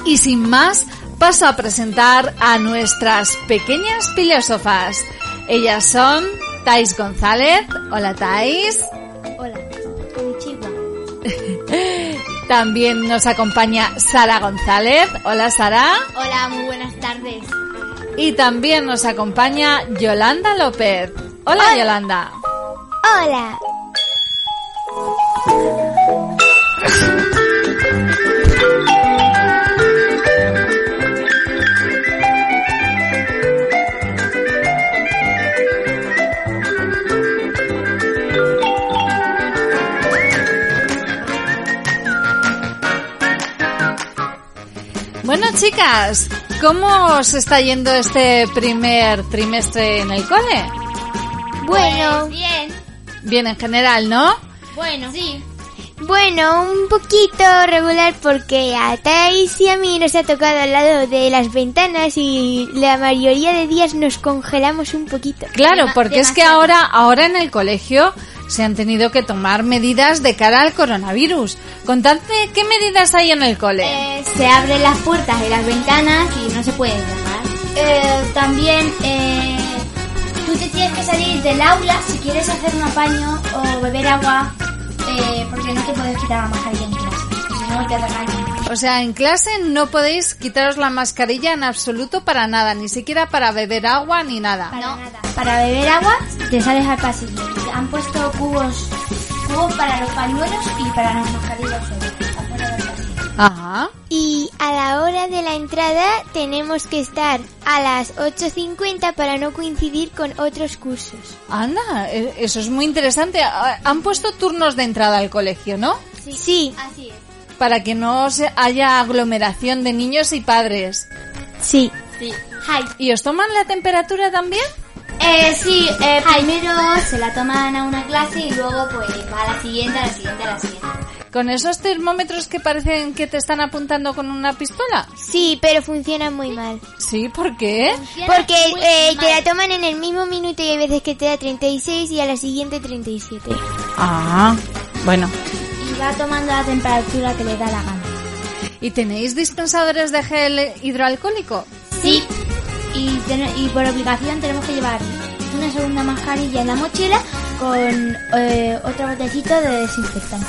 Y sin más, paso a presentar a nuestras pequeñas filósofas. Ellas son Thais González. Hola Thais. Hola. También nos acompaña Sara González. Hola Sara. Hola, muy buenas tardes. Y también nos acompaña Yolanda López. Hola, Yolanda. Hola. Chicas, ¿cómo os está yendo este primer trimestre en el cole? Bueno, Bien. Bien en general, ¿no? Bueno. Sí. bueno, un poquito regular porque a Thais y a mí nos ha tocado al lado de las ventanas y la mayoría de días nos congelamos un poquito. Claro, Dema- porque es que ahora, ahora en el colegio se han tenido que tomar medidas de cara al coronavirus. Contadme qué medidas hay en el cole. Eh, se abren las puertas y las ventanas y no se pueden cerrar. Eh, también eh, tú te tienes que salir del aula si quieres hacer un apaño o beber agua porque no te puedes quitar la mascarilla en clase. Si no te atacan. O sea, en clase no podéis quitaros la mascarilla en absoluto para nada, ni siquiera para beber agua ni nada. no. Para beber agua te sales al pasillo. Han puesto cubos cubos para los pañuelos y para las mascarillas. Ajá. Y a la hora de la entrada tenemos que estar a las 8.50 para no coincidir con otros cursos. Anda, e- eso es muy interesante. Han puesto turnos de entrada al colegio, ¿no? Sí, Así es. Para que no se haya aglomeración de niños y padres. sí. Sí. Hi. ¿Y os toman la temperatura también? Eh, sí, eh, primero se la toman a una clase y luego pues va a la siguiente, a la siguiente, a la siguiente. ¿Con esos termómetros que parecen que te están apuntando con una pistola? Sí, pero funciona muy mal. Sí, ¿por qué? Porque eh, te la toman en el mismo minuto y hay veces que te da 36 y a la siguiente 37. Ah, bueno. Y va tomando la temperatura que le da la gana. ¿Y tenéis dispensadores de gel hidroalcohólico? Sí. Y, ten- y por obligación tenemos que llevar una segunda mascarilla en la mochila con eh, otro botecito de desinfectante.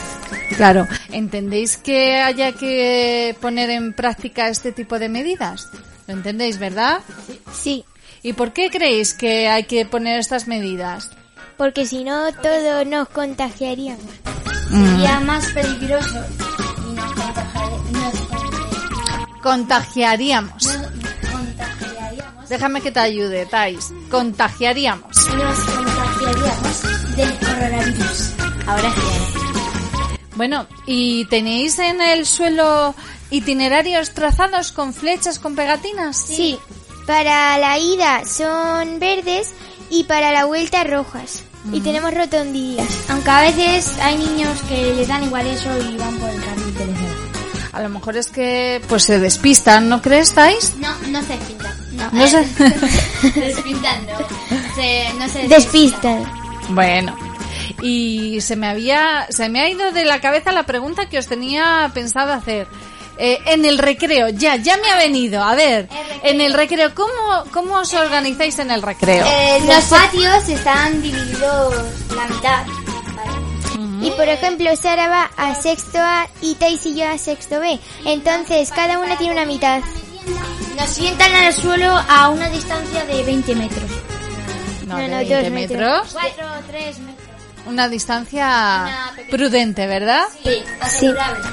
Claro. ¿Entendéis que haya que poner en práctica este tipo de medidas? ¿Lo entendéis, verdad? Sí, ¿Y por qué creéis que hay que poner estas medidas? porque si no todos nos contagiaríamos. Sería más peligroso y nos, Contagiaríamos. contagiaríamos, Déjame que te ayude, Thais. Contagiaríamos. nos contagiaríamos del coronavirus. Ahora sí. Bueno, ¿y tenéis en el suelo itinerarios trazados con flechas, con pegatinas? Sí, para la ida son verdes y para la vuelta rojas. Y tenemos rotondillas. Aunque a veces hay niños que les dan igual eso y van por el da. A lo mejor es que pues se despistan, ¿no crees, Thais? No, no se despintan. No, No se- se no. Se, Despistan. Bueno, y se me había, se me ha ido de la cabeza la pregunta que os tenía pensado hacer. eh, en el recreo, ya, ya me ha venido. A ver, en el recreo, ¿cómo, cómo os organizáis en el recreo? Eh, los patios están divididos la mitad. Y por ejemplo, Sara va a sexto A y Tais y yo a sexto B. Entonces, cada una tiene una mitad. Nos sientan al suelo a una distancia de 20 metros. No, no, de no, 20 dos metros. metros. 4 o 3 metros. Una distancia prudente, ¿verdad? Sí, asegurable.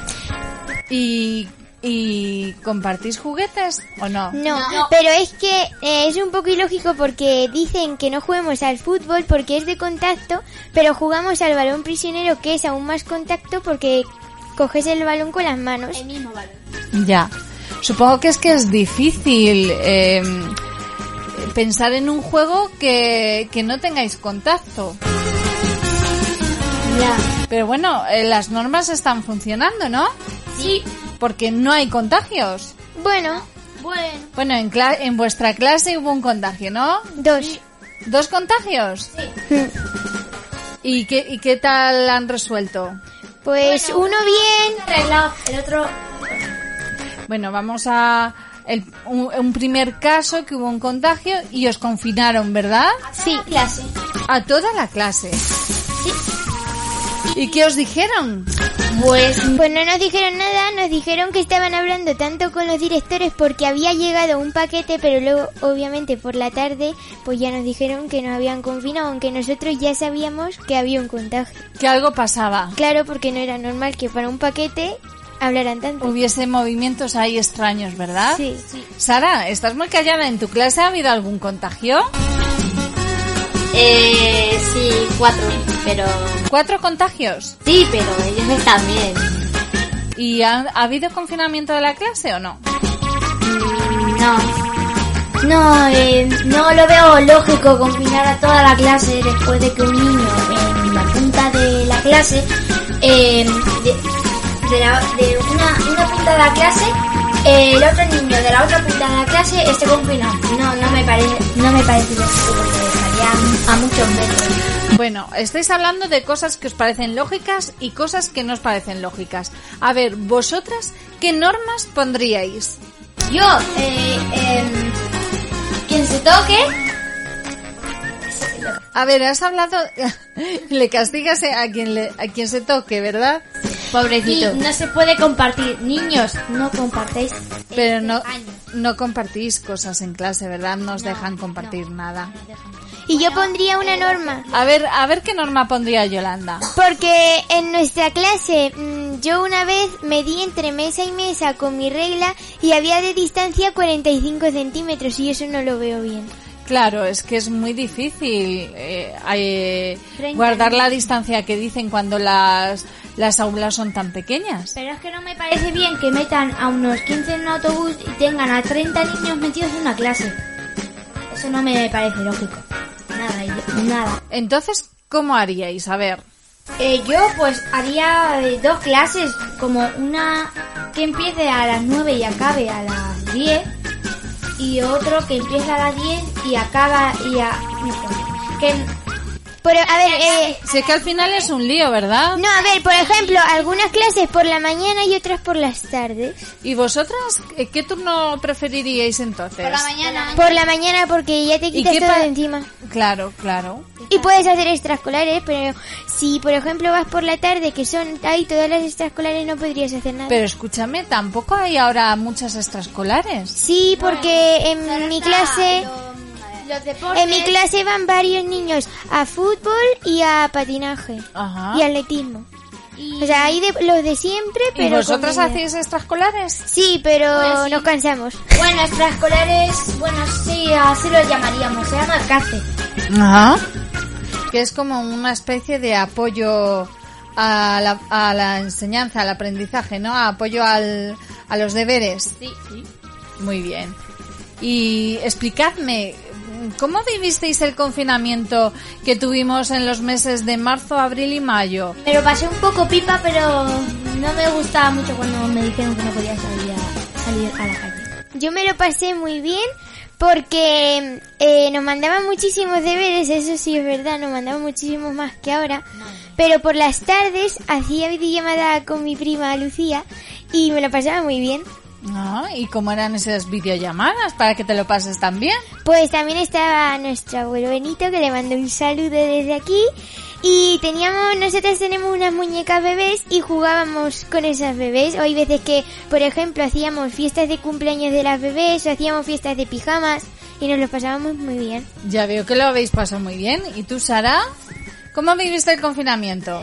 ¿Y, ¿Y compartís juguetes o no? No, pero es que eh, es un poco ilógico porque dicen que no juguemos al fútbol porque es de contacto, pero jugamos al balón prisionero que es aún más contacto porque coges el balón con las manos. El mismo balón. Ya. Supongo que es que es difícil eh, pensar en un juego que, que no tengáis contacto. Ya. Pero bueno, eh, las normas están funcionando, ¿no? Sí. Porque no hay contagios. Bueno, Bueno. Bueno, en, cla- en vuestra clase hubo un contagio, ¿no? dos. ¿Dos contagios? ¿Y qué, ¿Y qué tal han resuelto? Pues uno bien. El otro. Bueno, vamos a el- un, un primer caso que hubo un contagio y os confinaron, ¿verdad? Sí. Clase. A toda la clase. ¿Y qué os dijeron? Pues. Pues no nos dijeron nada, nos dijeron que estaban hablando tanto con los directores porque había llegado un paquete, pero luego, obviamente, por la tarde, pues ya nos dijeron que nos habían confinado, aunque nosotros ya sabíamos que había un contagio. Que algo pasaba. Claro, porque no era normal que para un paquete hablaran tanto. Hubiese movimientos ahí extraños, ¿verdad? Sí. Sara, estás muy callada. ¿En tu clase ha habido algún contagio? Eh. Sí, cuatro. Pero. ¿Cuatro contagios? Sí, pero ellos están bien. ¿Y ha, ha habido confinamiento de la clase o no? No. No, eh, no lo veo lógico confinar a toda la clase después de que un niño en la punta de la clase, eh, de, la- de una, una punta de la clase, eh, el otro niño de la otra punta de la clase esté confinado. No, no me parece, no me parece porque estaría a muchos metros. Bueno, estáis hablando de cosas que os parecen lógicas y cosas que no os parecen lógicas. A ver, vosotras, ¿qué normas pondríais? Yo, eh, em, quien se toque, A ver, has hablado, le castigas a quien le, a quien se toque, ¿verdad? Pobrecito. Y no se puede compartir. Niños, no compartéis. Pero no, no compartís cosas en clase, ¿verdad? No os dejan compartir nada. Y yo pondría una norma. A ver, a ver qué norma pondría Yolanda. Porque en nuestra clase mm, yo una vez medí entre mesa y mesa con mi regla y había de distancia 45 centímetros y eso no lo veo bien. Claro, es que es muy difícil eh, eh, guardar la distancia que dicen cuando las, las aulas son tan pequeñas. Pero es que no me parece bien que metan a unos 15 en un autobús y tengan a 30 niños metidos en una clase. Eso no me parece lógico. Nada, nada. Entonces, ¿cómo haríais? A ver. Eh, yo pues haría eh, dos clases, como una que empiece a las 9 y acabe a las 10 y otro que empiece a las 10 y acaba y a... Que, Pero a ver, eh, Sé que al final es un lío, ¿verdad? no, a ver, por ejemplo, algunas clases por la mañana y otras por las tardes. ¿Y vosotras eh, qué turno preferiríais entonces? mañana. Por la mañana porque ya te quitas todo de encima. Claro, claro. Y puedes hacer extraescolares, pero si por ejemplo vas por la tarde, que son ahí todas las extraescolares, no podrías hacer nada. Pero escúchame, tampoco hay ahora muchas extraescolares. Sí, porque en mi clase, Los deportes... en mi clase van varios niños a fútbol y a patinaje Ajá. y atletismo. O sea, hay de, los de siempre, ¿Y pero vosotras con niñas. hacéis extraescolares? Sí, pero Pues sí. nos cansamos. Bueno, extraescolares, bueno, sí, así lo llamaríamos, se llama CACE. Ajá. Que es como una especie de apoyo a la, a la enseñanza, al aprendizaje, ¿no? Apoyo al, a los deberes. Sí, sí. Muy bien. Y explicadme, ¿cómo vivisteis el confinamiento que tuvimos en los meses de marzo, abril y mayo? Me lo pasé un poco pipa, pero no me gustaba mucho cuando me dijeron que no podía salir a, salir a la calle. Yo me lo pasé muy bien porque eh, nos mandaban muchísimos deberes, eso sí es verdad, nos mandaban muchísimos más que ahora. Pero por las tardes hacía videollamada con mi prima Lucía y me lo pasaba muy bien. Ah, ¿Y cómo eran esas videollamadas para que te lo pases tan bien? Pues también estaba nuestro abuelo Benito, que le mando un saludo desde aquí. Y teníamos, nosotros tenemos unas muñecas bebés y jugábamos con esas bebés. O hay veces que, por ejemplo, hacíamos fiestas de cumpleaños de las bebés o hacíamos fiestas de pijamas y nos lo pasábamos muy bien. Ya veo que lo habéis pasado muy bien. ¿Y tú, Sara? ¿Cómo viviste el confinamiento?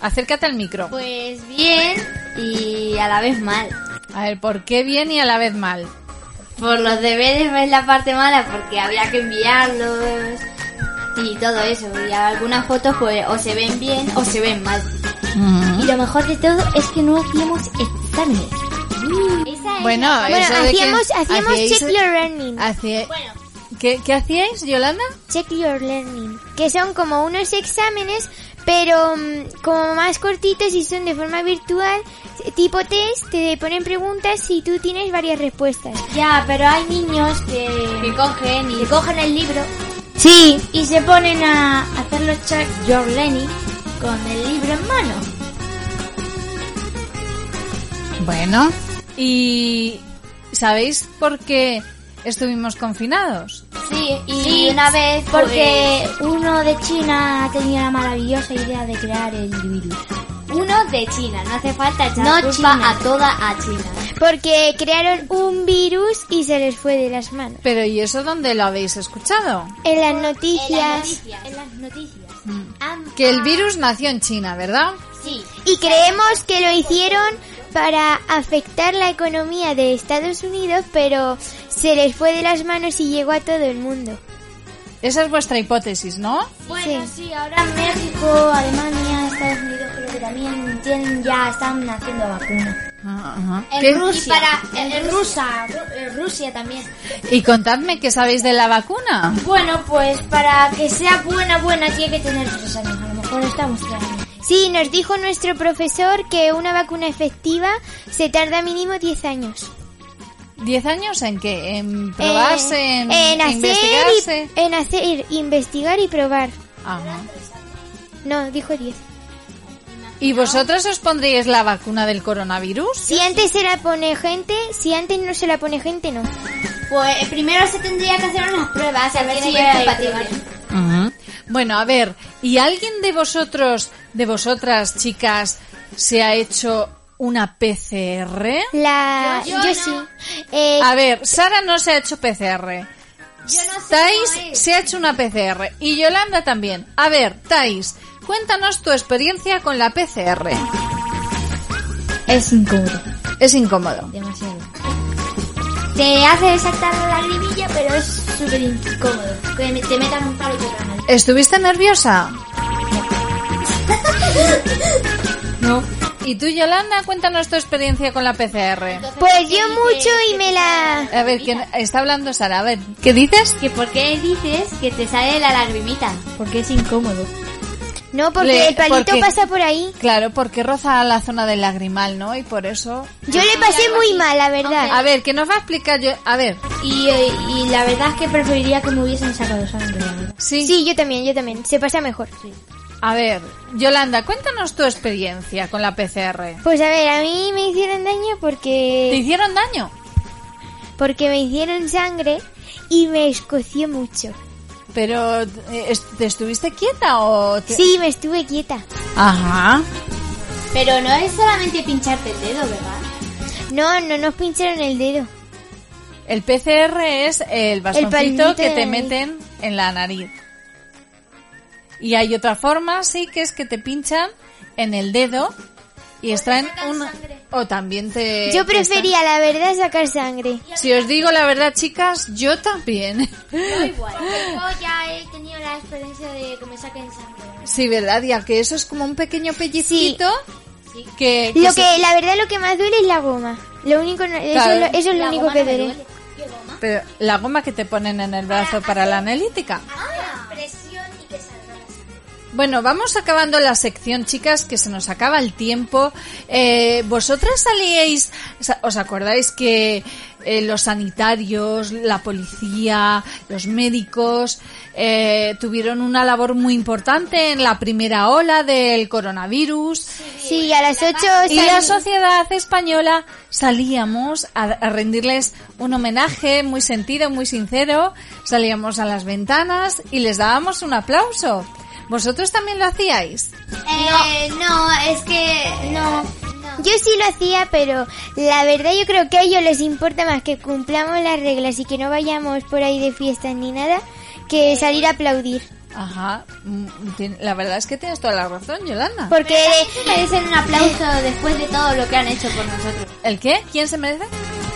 Acércate al micro. Pues bien y a la vez mal. A ver, ¿por qué bien y a la vez mal? Por los deberes es la parte mala porque había que enviarlos y todo eso. Y algunas fotos pues o se ven bien o se ven mal. Y lo mejor de todo es que no hacíamos exámenes. Bueno, Bueno, hacíamos, hacíamos Check Your Learning. hacía- ¿Qué, ¿Qué hacíais, Yolanda? Check Your Learning. Que son como unos exámenes, pero mm, como más cortitos y son de forma virtual, tipo test, te ponen preguntas y tú tienes varias respuestas. Ya, pero hay niños que, que cogen y cogen el libro Sí. y se ponen a hacer los check your learning con el libro en mano. Bueno, ¿y sabéis por qué estuvimos confinados? Sí, y una vez porque uno de China tenía la maravillosa idea de crear el virus. Uno de China, no hace falta echar No culpa China. a toda a China. Porque crearon un virus y se les fue de las manos. Pero ¿y eso dónde lo habéis escuchado? En las noticias. En las noticias. Que el virus nació en China, ¿verdad? Sí. Y creemos que lo hicieron para afectar la economía de Estados Unidos, pero se les fue de las manos y llegó a todo el mundo. Esa es vuestra hipótesis, ¿no? Bueno, sí, ahora México, Alemania, Estados Unidos creo que también tienen ya están haciendo vacunas. En ¿Qué? Rusia, en, en Rusia, Ru- en Rusia también. Y contadme qué sabéis de la vacuna. Bueno, pues para que sea buena, buena tiene que tener tres años. A lo mejor estamos tres años. Sí, nos dijo nuestro profesor que una vacuna efectiva se tarda mínimo 10 años. ¿Diez años en qué? ¿En probarse? Eh, ¿En, en hacer investigarse? y, en hacer, investigar y probar. Ajá. No, dijo 10. ¿Y vosotros os pondríais la vacuna del coronavirus? Si antes se la pone gente, si antes no se la pone gente, no. Pues primero se tendría que hacer unas pruebas a ver si es compatible. Ujú. Bueno, a ver, ¿y alguien de vosotros, de vosotras, chicas, se ha hecho una PCR? La, Yo- yo, yo sí. Eh, A ver, Sara no se ha hecho PCR. Yo no sé Thais se ha hecho una PCR y Yolanda también. A ver, Thais, cuéntanos tu experiencia con la PCR. Es incómodo, Es incómodo. demasiado. Te hace saltar la lagrimilla, pero es súper incómodo. Que te metan un palo y te ganan. ¿Estuviste nerviosa? No. ¿Y tú, Yolanda? Cuéntanos tu experiencia con la PCR. pues yo mucho y me la... A ver, ¿quién está hablando Sara? A ver, ¿qué dices? Que por qué dices que te sale la lagrimita, porque es incómodo. No, porque Le- el palito porque- pasa por ahí. Claro, porque roza la zona del lagrimal, ¿no? Y por eso... Yo le pasé muy mal, la verdad. A ver, que nos va a explicar yo... A ver, Y, eh, y la verdad es que preferiría que me hubiesen sacado sangre, sí. Sí, yo también, yo también. Se pasa mejor. A ver, Yolanda, cuéntanos tu experiencia con la PCR. Pues a ver, a mí me hicieron daño ¿Te porque... hicieron daño? Porque me hicieron sangre y me escoció mucho. Pero, eh, ¿te estuviste quieta o...? te- Sí, me estuve quieta. Ajá. Pero no es solamente pincharte el dedo, ¿verdad? No, no nos pincharon el dedo. El PCR es el bastoncito que te meten en la nariz. Y hay otra forma, sí, que es que te pinchan en el dedo y extraen un... O también te... Yo prefería, la verdad, sacar sangre. Si os digo la verdad, chicas, yo también. igual. Yo ya he tenido la experiencia de que me saquen sangre. Sí, ¿verdad? Ya que eso es como un pequeño pellizquito que... Lo se- que, la verdad, lo que más duele es la goma. Lo único, eso, Claro. es lo, eso es lo La único goma que duele. duele. ¿Qué goma? Pero la goma que te ponen en el brazo para la analítica. Ah, Bueno, vamos acabando la sección, chicas, que se nos acaba el tiempo. Eh, ¿Vosotras salíais, sa- os acordáis que eh, los sanitarios, la policía, los médicos eh, tuvieron una labor muy importante en la primera ola del coronavirus. Sí, a las 8 Y la sociedad española salíamos a, a rendirles un homenaje muy sentido, muy sincero. Salíamos a las ventanas y les dábamos un aplauso. ¿Vosotros también lo hacíais? Eh, no, es que no. Yo sí lo hacía, pero la verdad yo creo que a ellos les importa más que cumplamos las reglas y que no vayamos por ahí de fiestas ni nada que salir a aplaudir. Ajá, mm, la verdad es que tienes toda la razón, Yolanda. Porque merecen un aplauso después de todo lo que han hecho por nosotros. ¿El qué? ¿Quién se merece?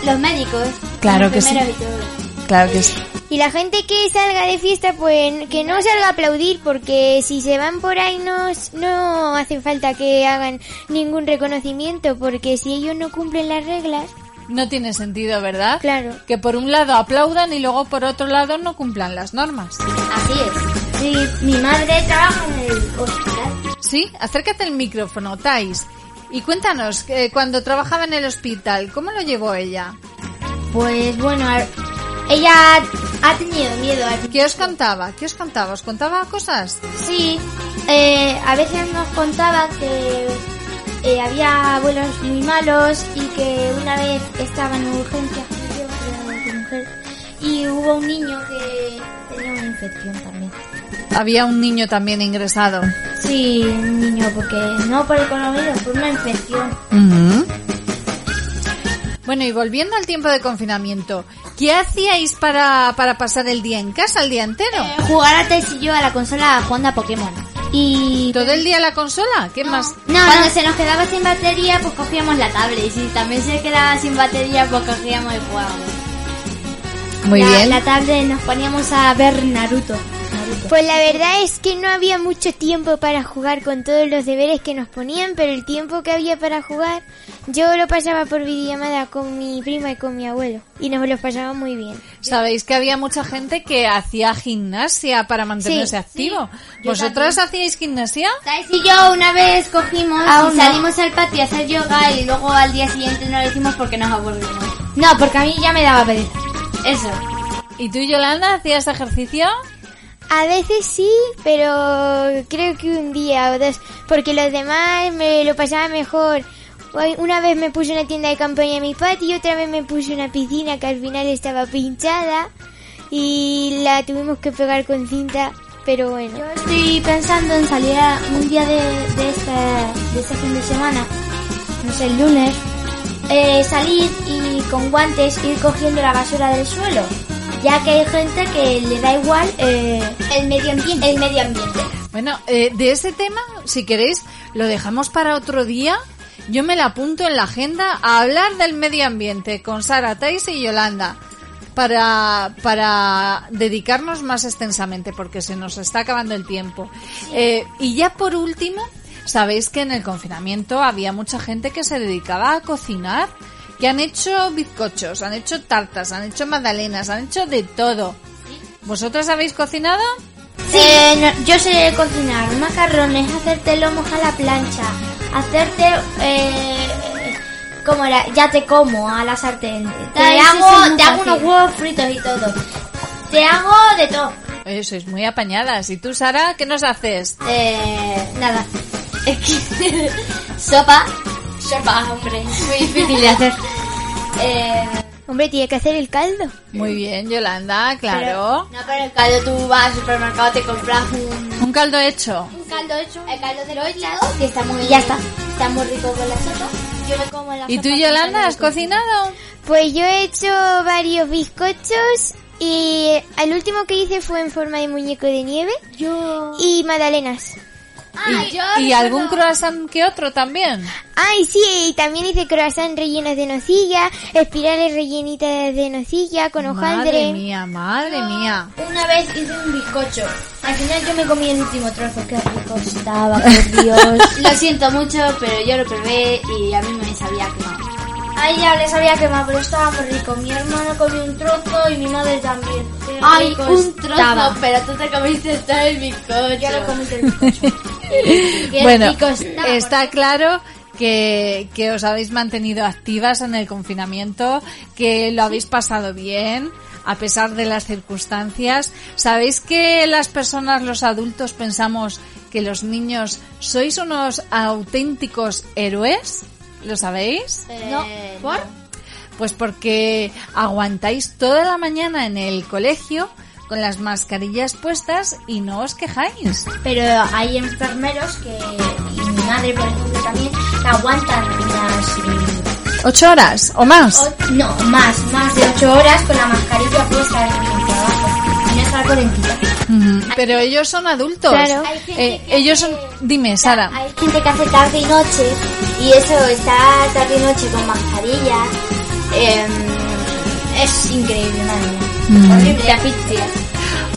Los médicos. Claro los que sí. enfermeros y todo. Claro que sí. Y la gente que salga de fiesta, pues que no salga a aplaudir, porque si se van por ahí no, no hace falta que hagan ningún reconocimiento, porque si ellos no cumplen las reglas, No tiene sentido, ¿verdad? Claro. Que por un lado aplaudan y luego por otro lado no cumplan las normas. Así es. Sí, mi madre trabaja en el hospital. Sí, acércate el micrófono, Thais. Y cuéntanos, eh, cuando trabajaba en el hospital, ¿cómo lo llevó ella? Pues bueno, ella ha tenido miedo. al ¿Qué os contaba? ¿Qué os contaba? ¿Os contaba cosas? Sí, eh, a veces nos contaba que eh, había abuelos muy malos y que una vez estaba en urgencias y hubo un niño que tenía una infección también. Había un niño también ingresado. Sí, un niño, porque no por el coronavirus, por una infección. Bueno, y volviendo al tiempo de confinamiento, ¿qué hacíais para, para pasar el día en casa, el día entero? Jugar a Tess y yo a la consola jugando a Pokémon. Y ¿Todo el día a la consola? ¿Qué más? Cuando se nos quedaba sin batería, pues cogíamos la tablet. Y si también se quedaba sin batería, pues cogíamos y jugábamos. Muy La- bien. La tablet nos poníamos a ver Naruto. Pues la verdad es que no había mucho tiempo para jugar con todos los deberes que nos ponían, pero el tiempo que había para jugar, yo lo pasaba por videollamada con mi prima y con mi abuelo, y nos lo pasaba muy bien. Sabéis que había mucha gente que hacía gimnasia para mantenerse Sí, activo. Yo ¿Vosotras hacíais gimnasia? Y yo una vez cogimos Aún y no. salimos al patio a hacer yoga y luego al día siguiente no lo hicimos porque nos aburrimos. No, porque a mí ya me daba pereza. Eso. ¿Y tú, Yolanda, hacías ejercicio? A veces sí, pero creo que un día o dos, porque los demás me lo pasaba mejor. Una vez me puse una tienda de campaña en mi patio otra vez me puse una piscina que al final estaba pinchada y la tuvimos que pegar con cinta, pero bueno. Yo estoy pensando en salir a un día de, de, este, de este fin de semana, no sé, el lunes, eh, salir y con guantes ir cogiendo la basura del suelo, ya que hay gente que le da igual eh, el medio ambiente. El medio ambiente. Bueno, eh, de ese tema, si queréis, lo dejamos para otro día. Yo me la apunto en la agenda a hablar del medio ambiente con Sara, Tais y Yolanda para, para dedicarnos más extensamente porque se nos está acabando el tiempo. Eh, y ya por último, sabéis que en el confinamiento había mucha gente que se dedicaba a cocinar, que han hecho bizcochos, han hecho tartas, han hecho magdalenas, han hecho de todo. ¿Vosotras habéis cocinado? Eh, no, yo sé cocinar macarrones, hacerte lomos a la plancha, hacerte... Eh, ¿Cómo era? Ya te como a la sartén. Te eso hago, sí, te hago unos huevos fritos y todo. Te hago de todo. Oye, sois muy apañadas. ¿Y tú, Sara, qué nos haces? Eh, nada. Es que... Sopa. Sopa, hombre. Es muy difícil de hacer. Eh, Hombre, tiene que hacer el caldo. Muy bien, Yolanda, claro. no, pero el caldo tú vas al supermercado, te compras un... Un caldo hecho. Un caldo hecho. El caldo de los que está muy... Ya está. Está muy rico con la sopa. Yo me como la ¿Y sopa tú, Yolanda, has cocinado? Pues yo he hecho varios bizcochos y el último que hice fue en forma de muñeco de nieve Yo... y magdalenas. Ay, ¿Y algún croissant que otro también? Ay, sí, y también hice croissant rellenos de nocilla, espirales rellenitas de nocilla con Madre hojaldre. mía, madre mía. Una vez hice un bizcocho. Al final yo me comí el último trozo. Qué rico estaba, por Dios. lo siento mucho, pero yo lo probé y a mí me sabía quemado. A ella le sabía quemado, pero estaba muy rico. Mi hermano comió un trozo y mi madre también. Qué Ay, un trozo, estaba. pero tú te comiste todo el bizcocho. Yo lo comí el bizcocho. Bueno, estaba. está claro que, que os habéis mantenido activas en el confinamiento, que lo habéis pasado bien a pesar de las circunstancias. ¿Sabéis que las personas, los adultos, pensamos que los niños sois unos auténticos héroes? ¿Lo sabéis? No, ¿por? Pues porque aguantáis toda la mañana en el colegio con las mascarillas puestas y no os quejáis. Pero hay enfermeros que, y mi madre por ejemplo también, que aguantan las... mm, ¿Ocho horas o más? o- no, más, más de ocho horas con la mascarilla puesta en el trabajo. Y no Pero ellos son adultos. Claro. Hay gente Eh, que ellos son... hace- Dime, Sara. Hay gente que hace tarde y noche y eso, está tarde y noche con mascarilla. em, es increíble, madre te asfixia.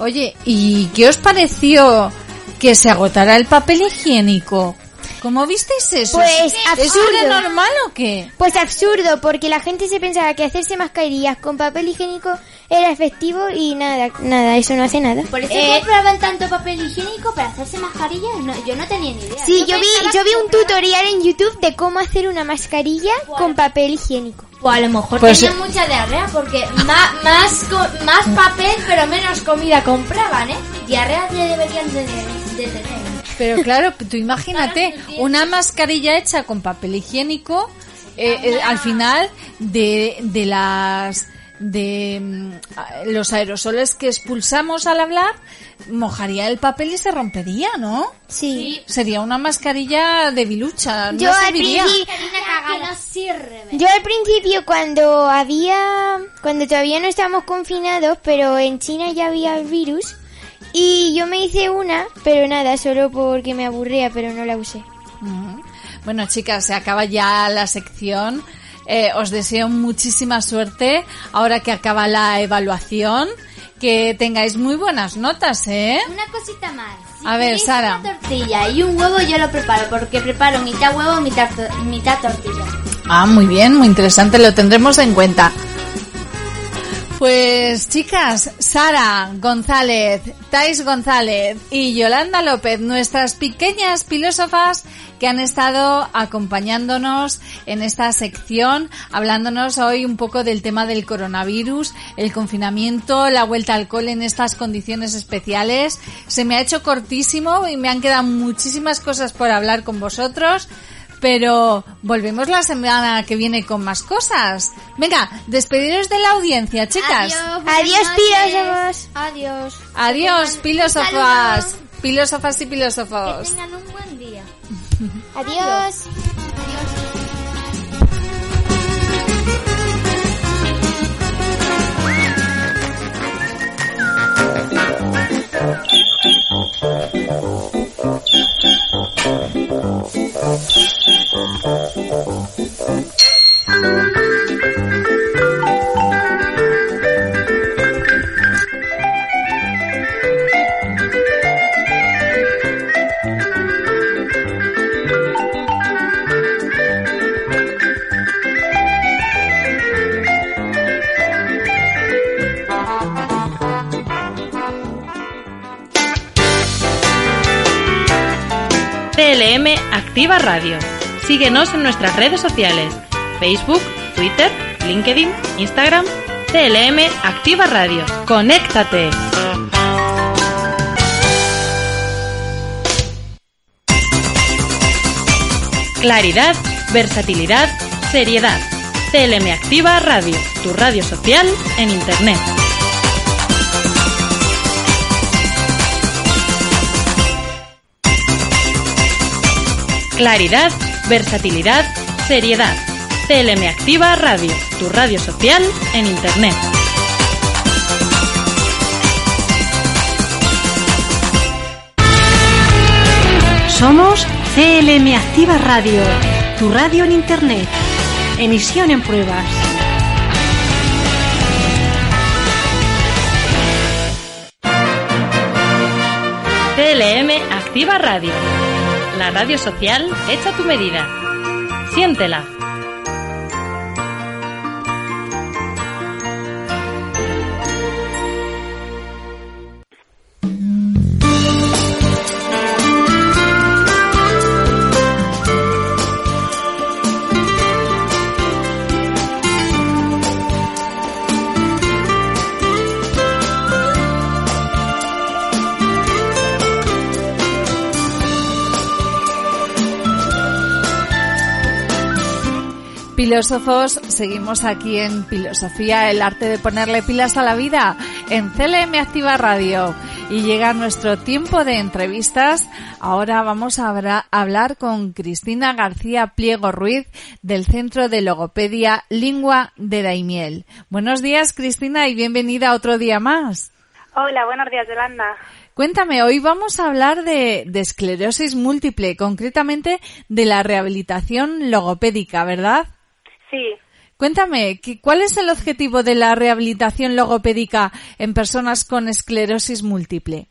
Oye, ¿y qué os pareció que se agotara el papel higiénico? ¿Cómo visteis eso? Pues, ¿Eso era absurdo. normal o qué? Pues absurdo, porque la gente se pensaba que hacerse mascarillas con papel higiénico era efectivo y nada, nada, eso no hace nada. Por eso Eh, compraban tanto papel higiénico para hacerse mascarillas. No, yo no tenía ni idea. Sí, yo vi, yo vi un tutorial en YouTube de cómo hacer una mascarilla con papel higiénico. O a lo mejor Pues- tenían mucha diarrea porque más, más, co- más papel pero menos comida compraban, ¿eh? Diarrea le deberían de, de tener. Pero claro, tú imagínate, una mascarilla hecha con papel higiénico, eh, eh, al final de, de las de mm, los aerosoles que expulsamos al hablar, mojaría el papel y se rompería, ¿no? Sí. Sería una mascarilla de bilucha, no Yo al serviría. no sirve. yo al principio cuando había, cuando todavía no estábamos confinados, pero en China ya había el virus, y yo me hice una, pero nada, solo porque me aburría, pero no la usé. Bueno, chicas, se acaba ya la sección. Eh, os deseo muchísima suerte ahora que acaba la evaluación. Que tengáis muy buenas notas, ¿eh? Una cosita más. Si A ver, Sara. Una tortilla y un huevo yo lo preparo porque preparo mitad huevo, mitad, mitad tortilla. Ah, muy bien, muy interesante, lo tendremos en cuenta. Pues chicas, Sara González, Tais González y Yolanda López, nuestras pequeñas filósofas que han estado acompañándonos en esta sección, hablándonos hoy un poco del tema del coronavirus, el confinamiento, la vuelta al cole en estas condiciones especiales. Se me ha hecho cortísimo y me han quedado muchísimas cosas por hablar con vosotros. Pero volvemos la semana que viene con más cosas. Venga, despediros de la audiencia, chicas. Adiós, filósofos. Adiós. Adiós, Que filósofas. Filósofas y Que filósofos. tengan un buen día. Adiós. Thank you. CLM Activa Radio. Síguenos en nuestras redes sociales: Facebook, Twitter, LinkedIn, Instagram. CLM Activa Radio. ¡Conéctate! Claridad, versatilidad, seriedad. CLM Activa Radio, tu radio social en Internet. Claridad, versatilidad, seriedad. CLM Activa Radio, tu radio social en Internet. Somos CLM Activa Radio, tu radio en Internet. Emisión en pruebas. CLM Activa Radio, la radio social hecha tu medida. Siéntela. Filósofos, seguimos aquí en Filosofía, el arte de ponerle pilas a la vida, en CLM Activa Radio. Y llega nuestro tiempo de entrevistas. Ahora vamos a hablar con Cristina García Pliego Ruiz del Centro de Logopedia Lingua de Daimiel. Buenos días, Cristina, y bienvenida otro día más. Hola, buenos días, Yolanda. Cuéntame, hoy vamos a hablar de, esclerosis múltiple, concretamente de la rehabilitación logopédica, ¿verdad? Sí. Cuéntame, ¿cuál es el objetivo de la rehabilitación logopédica en personas con esclerosis múltiple?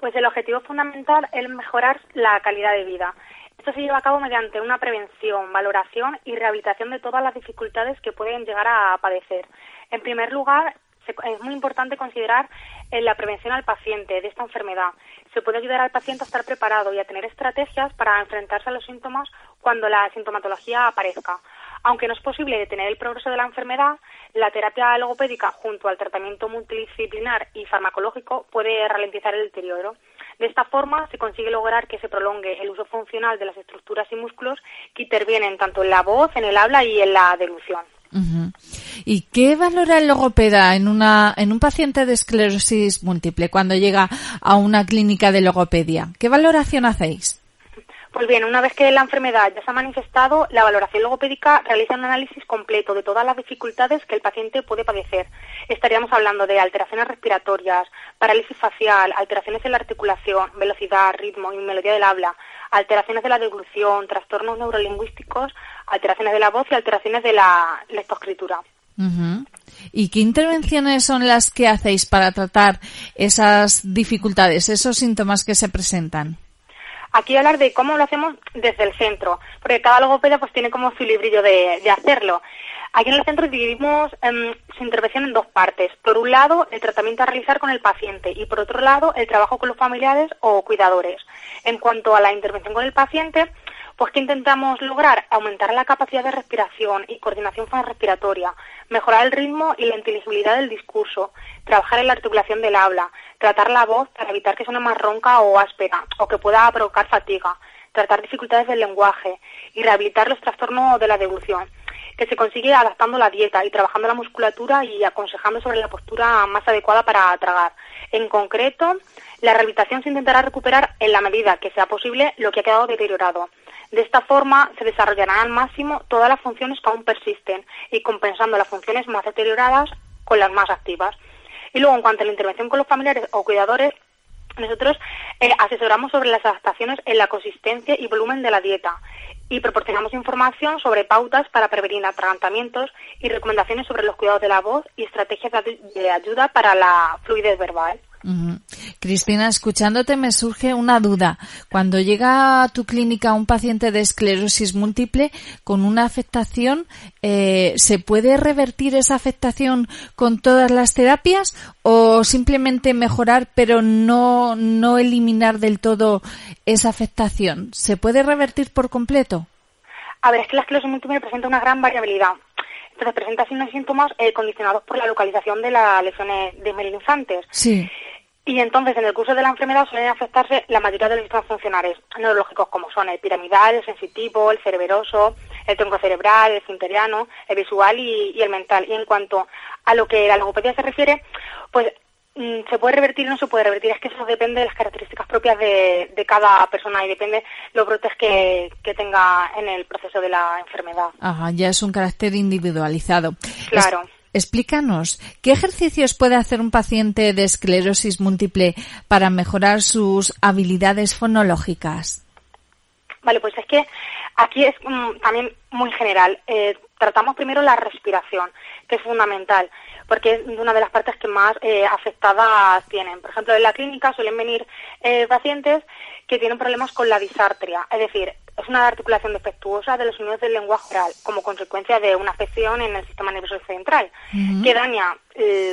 Pues el objetivo fundamental es mejorar la calidad de vida. Esto se lleva a cabo mediante una prevención, valoración y rehabilitación de todas las dificultades que pueden llegar a padecer. En primer lugar, es muy importante considerar en la prevención al paciente de esta enfermedad. Se puede ayudar al paciente a estar preparado y a tener estrategias para enfrentarse a los síntomas cuando la sintomatología aparezca. Aunque no es posible detener el progreso de la enfermedad, la terapia logopédica junto al tratamiento multidisciplinar y farmacológico puede ralentizar el deterioro. De esta forma se consigue lograr que se prolongue el uso funcional de las estructuras y músculos que intervienen tanto en la voz, en el habla y en la delusión. ¿Y qué valora el logopeda en, una, en un paciente de esclerosis múltiple cuando llega a una clínica de logopedia? ¿Qué valoración hacéis? Pues bien, una vez que la enfermedad ya se ha manifestado, la valoración logopédica realiza un análisis completo de todas las dificultades que el paciente puede padecer. Estaríamos hablando de alteraciones respiratorias, parálisis facial, alteraciones en la articulación, velocidad, ritmo y melodía del habla, alteraciones de la deglución, trastornos neurolingüísticos, alteraciones de la voz y alteraciones de la lectoescritura. ¿Y qué intervenciones son las que hacéis para tratar esas dificultades, esos síntomas que se presentan? Aquí hablar de cómo lo hacemos desde el centro, porque cada logopeda pues tiene como su librillo de, hacerlo. Aquí en el centro dividimos em, su intervención en dos partes. Por un lado, el tratamiento a realizar con el paciente y por otro lado, el trabajo con los familiares o cuidadores. En cuanto a la intervención con el paciente, pues que intentamos lograr aumentar la capacidad de respiración y coordinación respiratoria, mejorar el ritmo y la inteligibilidad del discurso, trabajar en la articulación del habla, tratar la voz para evitar que suene más ronca o áspera o que pueda provocar fatiga, tratar dificultades del lenguaje y rehabilitar los trastornos de la devolución que se consigue adaptando la dieta y trabajando la musculatura y aconsejando sobre la postura más adecuada para tragar. En concreto, la rehabilitación se intentará recuperar en la medida que sea posible lo que ha quedado deteriorado. De esta forma se desarrollarán al máximo todas las funciones que aún persisten y compensando las funciones más deterioradas con las más activas. Y luego, en cuanto a la intervención con los familiares o cuidadores, nosotros eh, asesoramos sobre las adaptaciones en la consistencia y volumen de la dieta y proporcionamos información sobre pautas para prevenir atragantamientos y recomendaciones sobre los cuidados de la voz y estrategias de ayuda para la fluidez verbal. Cristina, escuchándote me surge una duda. Cuando llega a tu clínica un paciente de esclerosis múltiple con una afectación, eh, ¿se puede revertir esa afectación con todas las terapias o simplemente mejorar pero no, no eliminar del todo esa afectación? ¿Se puede revertir por completo? A ver, es que la esclerosis múltiple presenta una gran variabilidad. Entonces presenta signos y síntomas eh, condicionados por la localización de las lesiones de infantes. Sí. Y entonces, en el curso de la enfermedad suelen afectarse la mayoría de los sistemas funcionales neurológicos, como son el piramidal, el sensitivo, el cereberoso, el tronco cerebral, el finteriano, el visual y, el mental. Y en cuanto a lo que la logopedia se refiere, pues mm, se puede revertir o no se puede revertir. Es que eso depende de las características propias de, cada persona y depende de los brotes que, que, tenga en el proceso de la enfermedad. Ajá, ya es un carácter individualizado. Claro. Explícanos, ¿qué ejercicios puede hacer un paciente de esclerosis múltiple para mejorar sus habilidades fonológicas? Vale, pues es que aquí es mm, también muy general. Eh, tratamos primero la respiración, que es fundamental, porque es una de las partes que más eh, afectadas tienen. Por ejemplo, en la clínica suelen venir eh, pacientes que tienen problemas con la disartria, es decir, es una articulación defectuosa de los sonidos del lenguaje oral como consecuencia de una afección en el sistema nervioso central que daña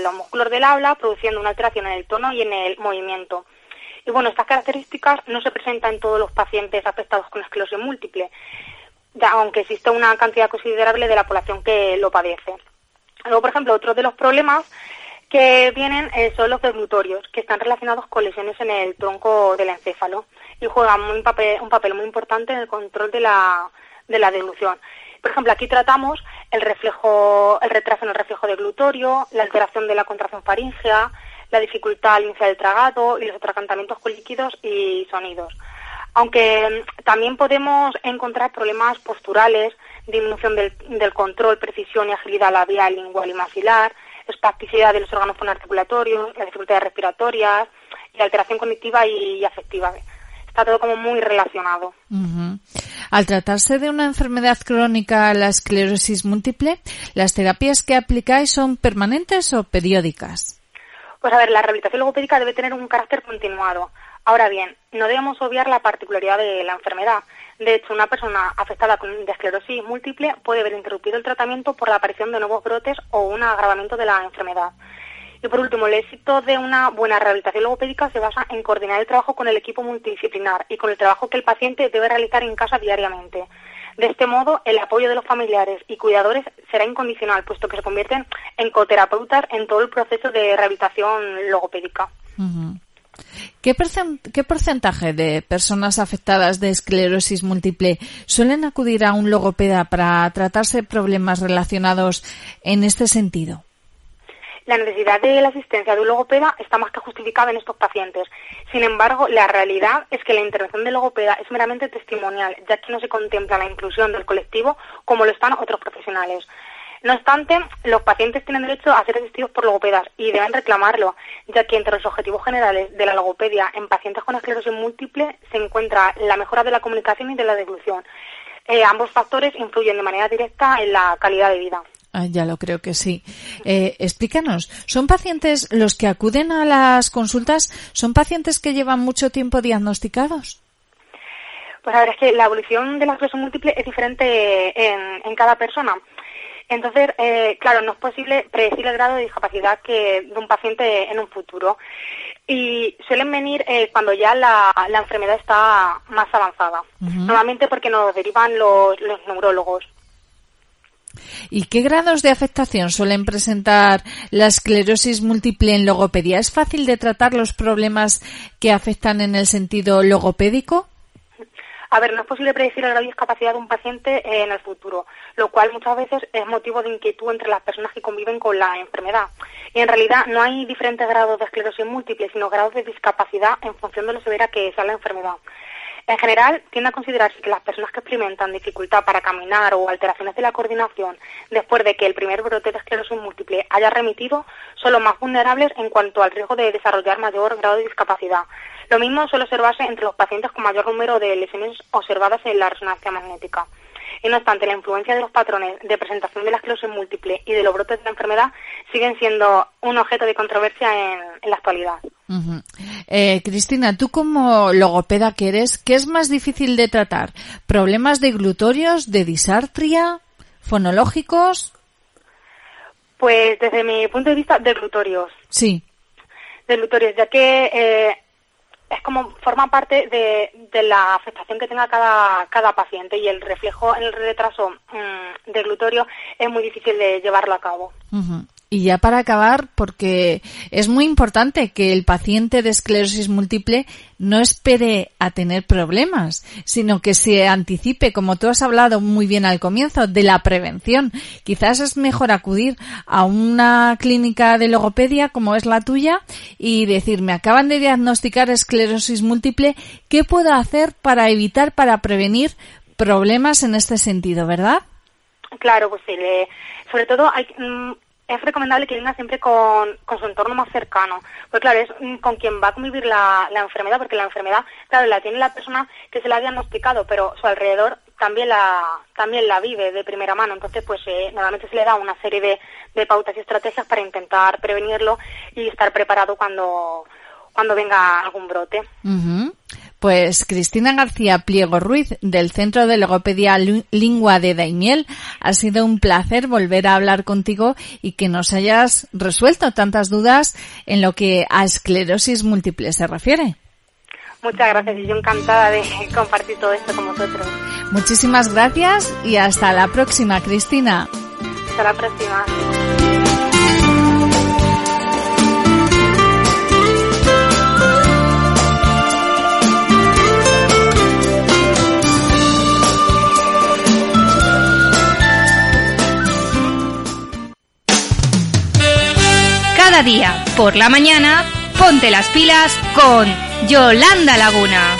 los músculos del habla produciendo una alteración en el tono y en el movimiento. Y bueno, estas características no se presentan en todos los pacientes afectados con esclerosis múltiple, aunque existe una cantidad considerable de la población que lo padece. Luego, por ejemplo, otro de los problemas que vienen eh, son los deglutorios, que están relacionados con lesiones en el tronco del encéfalo y juegan un papel, muy importante en el control de la, de la deglución. Por ejemplo, aquí tratamos el reflejo, el retraso en el reflejo de glutorio, la alteración de la contracción faríngea, la dificultad al iniciar el tragado y los atragantamientos con líquidos y sonidos. Aunque también podemos encontrar problemas posturales, disminución del, del control, precisión y agilidad labial, lingual y maxilar, espasticidad de los órganos articulatorios, las dificultades respiratorias y alteración cognitiva y afectiva. Está todo como muy relacionado. Al tratarse de una enfermedad crónica, la esclerosis múltiple, ¿las terapias que aplicáis son permanentes o periódicas? Pues a ver, la rehabilitación logopédica debe tener un carácter continuado. Ahora bien, no debemos obviar la particularidad de la enfermedad. De hecho, una persona afectada con de esclerosis múltiple puede ver interrumpido el tratamiento por la aparición de nuevos brotes o un agravamiento de la enfermedad. Y por último, el éxito de una buena rehabilitación logopédica se basa en coordinar el trabajo con el equipo multidisciplinar y con el trabajo que el paciente debe realizar en casa diariamente. De este modo, el apoyo de los familiares y cuidadores será incondicional, puesto que se convierten en coterapeutas en todo el proceso de rehabilitación logopédica. ¿Qué, qué porcentaje de personas afectadas de esclerosis múltiple suelen acudir a un logopeda para tratarse problemas relacionados en este sentido? La necesidad de la asistencia de un logopeda está más que justificada en estos pacientes. Sin embargo, la realidad es que la intervención del logopeda es meramente testimonial, ya que no se contempla la inclusión del colectivo como lo están otros profesionales. No obstante, los pacientes tienen derecho a ser asistidos por logopedas y deben reclamarlo, ya que entre los objetivos generales de la logopedia en pacientes con esclerosis múltiple se encuentra la mejora de la comunicación y de la deglución. Eh, ambos factores influyen de manera directa en la calidad de vida. Ah, ya lo creo que sí. Eh, explícanos, ¿son pacientes los que acuden a las consultas? ¿Son pacientes que llevan mucho tiempo diagnosticados? Pues a ver, es que la evolución de la esclerosis múltiple es diferente en, en cada persona. Entonces, eh, claro, no es posible predecir el grado de discapacidad que de un paciente en un futuro. Y suelen venir eh, cuando ya la, la enfermedad está más avanzada. Normalmente porque nos derivan los, los neurólogos. ¿Y qué grados de afectación suelen presentar la esclerosis múltiple en logopedia? ¿Es fácil de tratar los problemas que afectan en el sentido logopédico? A ver, no es posible predecir el grado de discapacidad de un paciente eh, en el futuro, lo cual muchas veces es motivo de inquietud entre las personas que conviven con la enfermedad. Y en realidad no hay diferentes grados de esclerosis múltiple, sino grados de discapacidad en función de lo severa que sea la enfermedad. En general, tiende a considerarse que las personas que experimentan dificultad para caminar o alteraciones de la coordinación después de que el primer brote de esclerosis múltiple haya remitido son los más vulnerables en cuanto al riesgo de desarrollar mayor grado de discapacidad. Lo mismo suele observarse entre los pacientes con mayor número de lesiones observadas en la resonancia magnética. Y no obstante, la influencia de los patrones de presentación de la esclerosis múltiple y de los brotes de la enfermedad siguen siendo un objeto de controversia en, en la actualidad. Eh, Cristina, tú como logopeda que eres, ¿qué es más difícil de tratar? ¿Problemas de glutorios, de disartria, fonológicos? Pues desde mi punto de vista, de glutorios. Sí. De glutorios, ya que eh, es como forma parte de, la afectación que tenga cada, cada paciente y el reflejo en el retraso mm, de glutorio es muy difícil de llevarlo a cabo. Y ya para acabar, porque es muy importante que el paciente de esclerosis múltiple no espere a tener problemas, sino que se anticipe, como tú has hablado muy bien al comienzo, de la prevención. Quizás es mejor acudir a una clínica de logopedia como es la tuya y decir, me acaban de diagnosticar esclerosis múltiple, ¿qué puedo hacer para evitar, para prevenir problemas en este sentido, verdad? Claro, pues le- sobre todo hay, mm, es recomendable que venga siempre con, con su entorno más cercano. Pues claro, es mm, con quien va a convivir la, la enfermedad, porque la enfermedad, claro, la tiene la persona que se la ha diagnosticado, pero su alrededor también la, también la vive de primera mano. Entonces, pues eh, normalmente se le da una serie de, de pautas y estrategias para intentar prevenirlo y estar preparado cuando, cuando venga algún brote. Pues Cristina García Pliego Ruiz del Centro de Logopedia Lingua de Daimiel, ha sido un placer volver a hablar contigo y que nos hayas resuelto tantas dudas en lo que a esclerosis múltiple se refiere. Muchas gracias y yo encantada de compartir todo esto con vosotros. Muchísimas gracias y hasta la próxima, Cristina. Hasta la próxima. Cada día, por la mañana, ponte las pilas con Yolanda Laguna.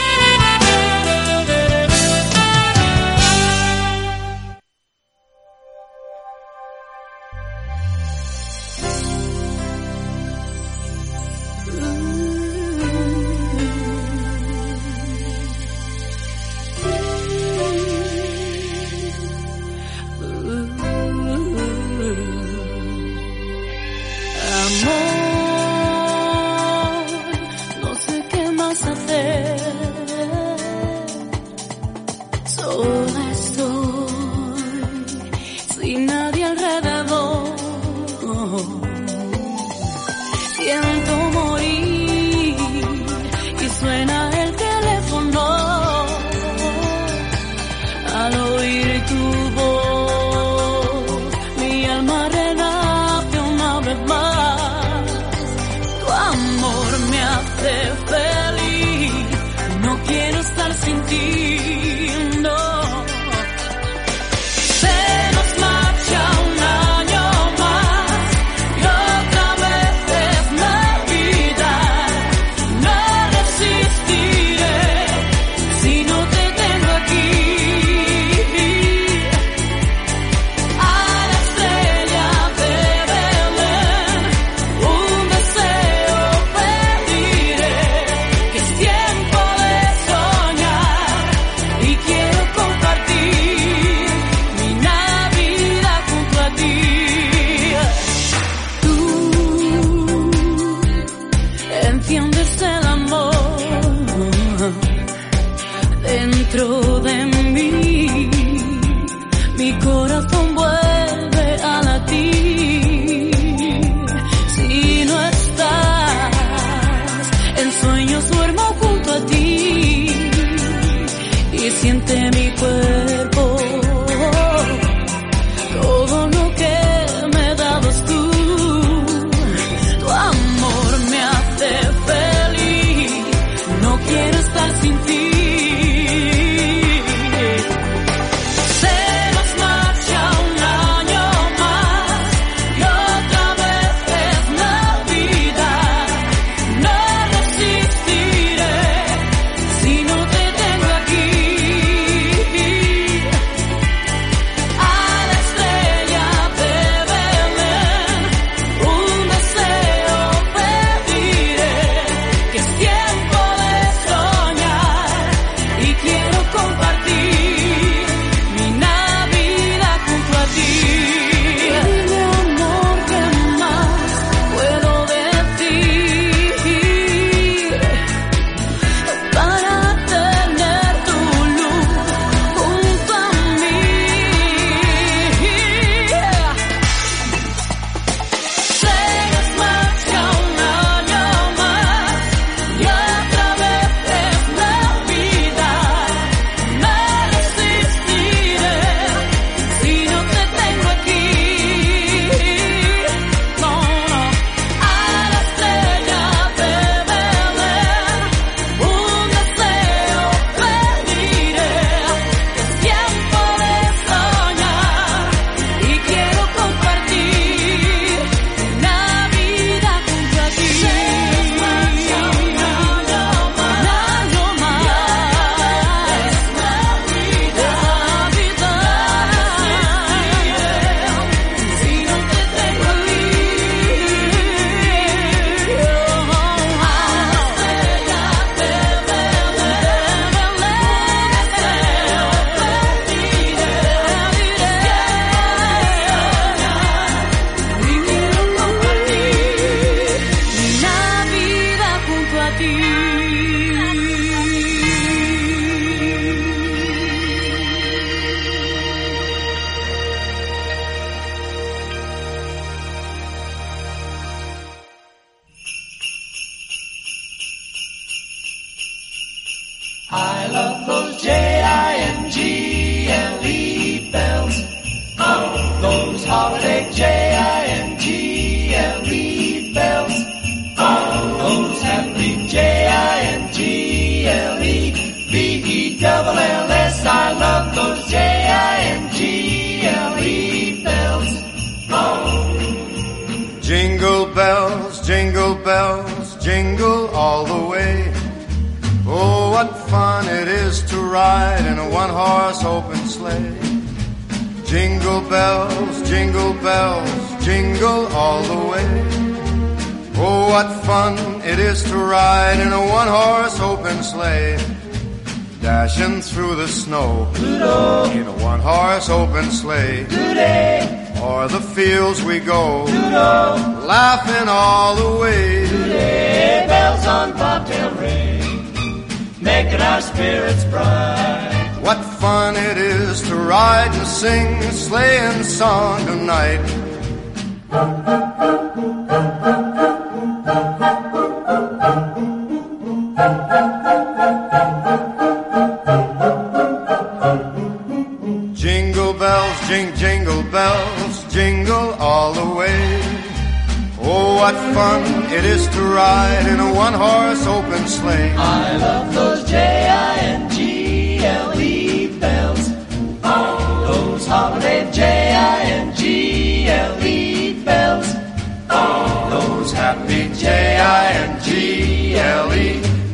Those happy J-I-N-G-L-E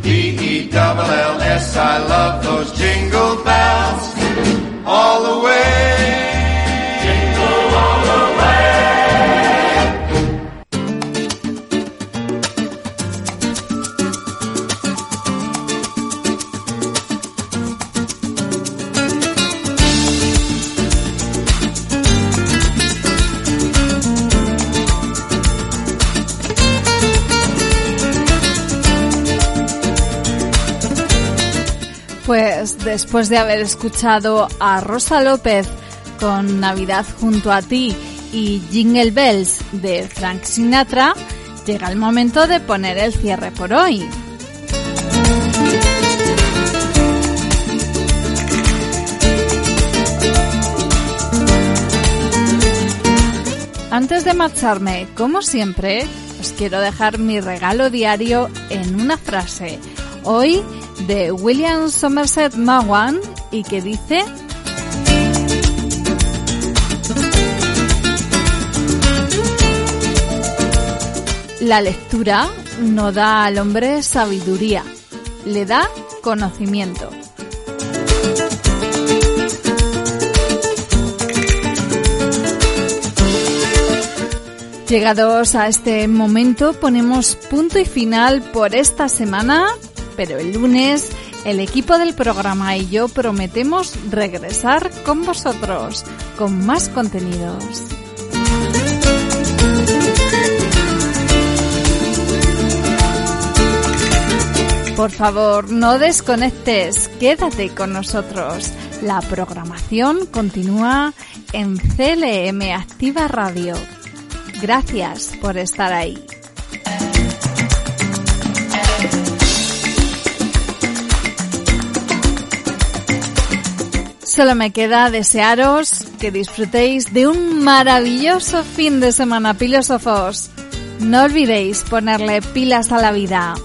B-E-double-L-S. I love those jingle bells all the way. Después de haber escuchado a Rosa López con Navidad junto a ti y Jingle Bells de Frank Sinatra, llega el momento de poner el cierre por hoy. Antes de marcharme, como siempre, os quiero dejar mi regalo diario en una frase. Hoy de William Somerset Maugham y que dice La lectura no da al hombre sabiduría, le da conocimiento. Llegados a este momento ponemos punto y final por esta semana, pero el lunes el equipo del programa y yo prometemos regresar con vosotros con más contenidos. Por favor, no desconectes, quédate con nosotros. La programación continúa en CLM Activa Radio. Gracias por estar ahí. Solo me queda desearos que disfrutéis de un maravilloso fin de semana, filósofos. No olvidéis ponerle pilas a la vida.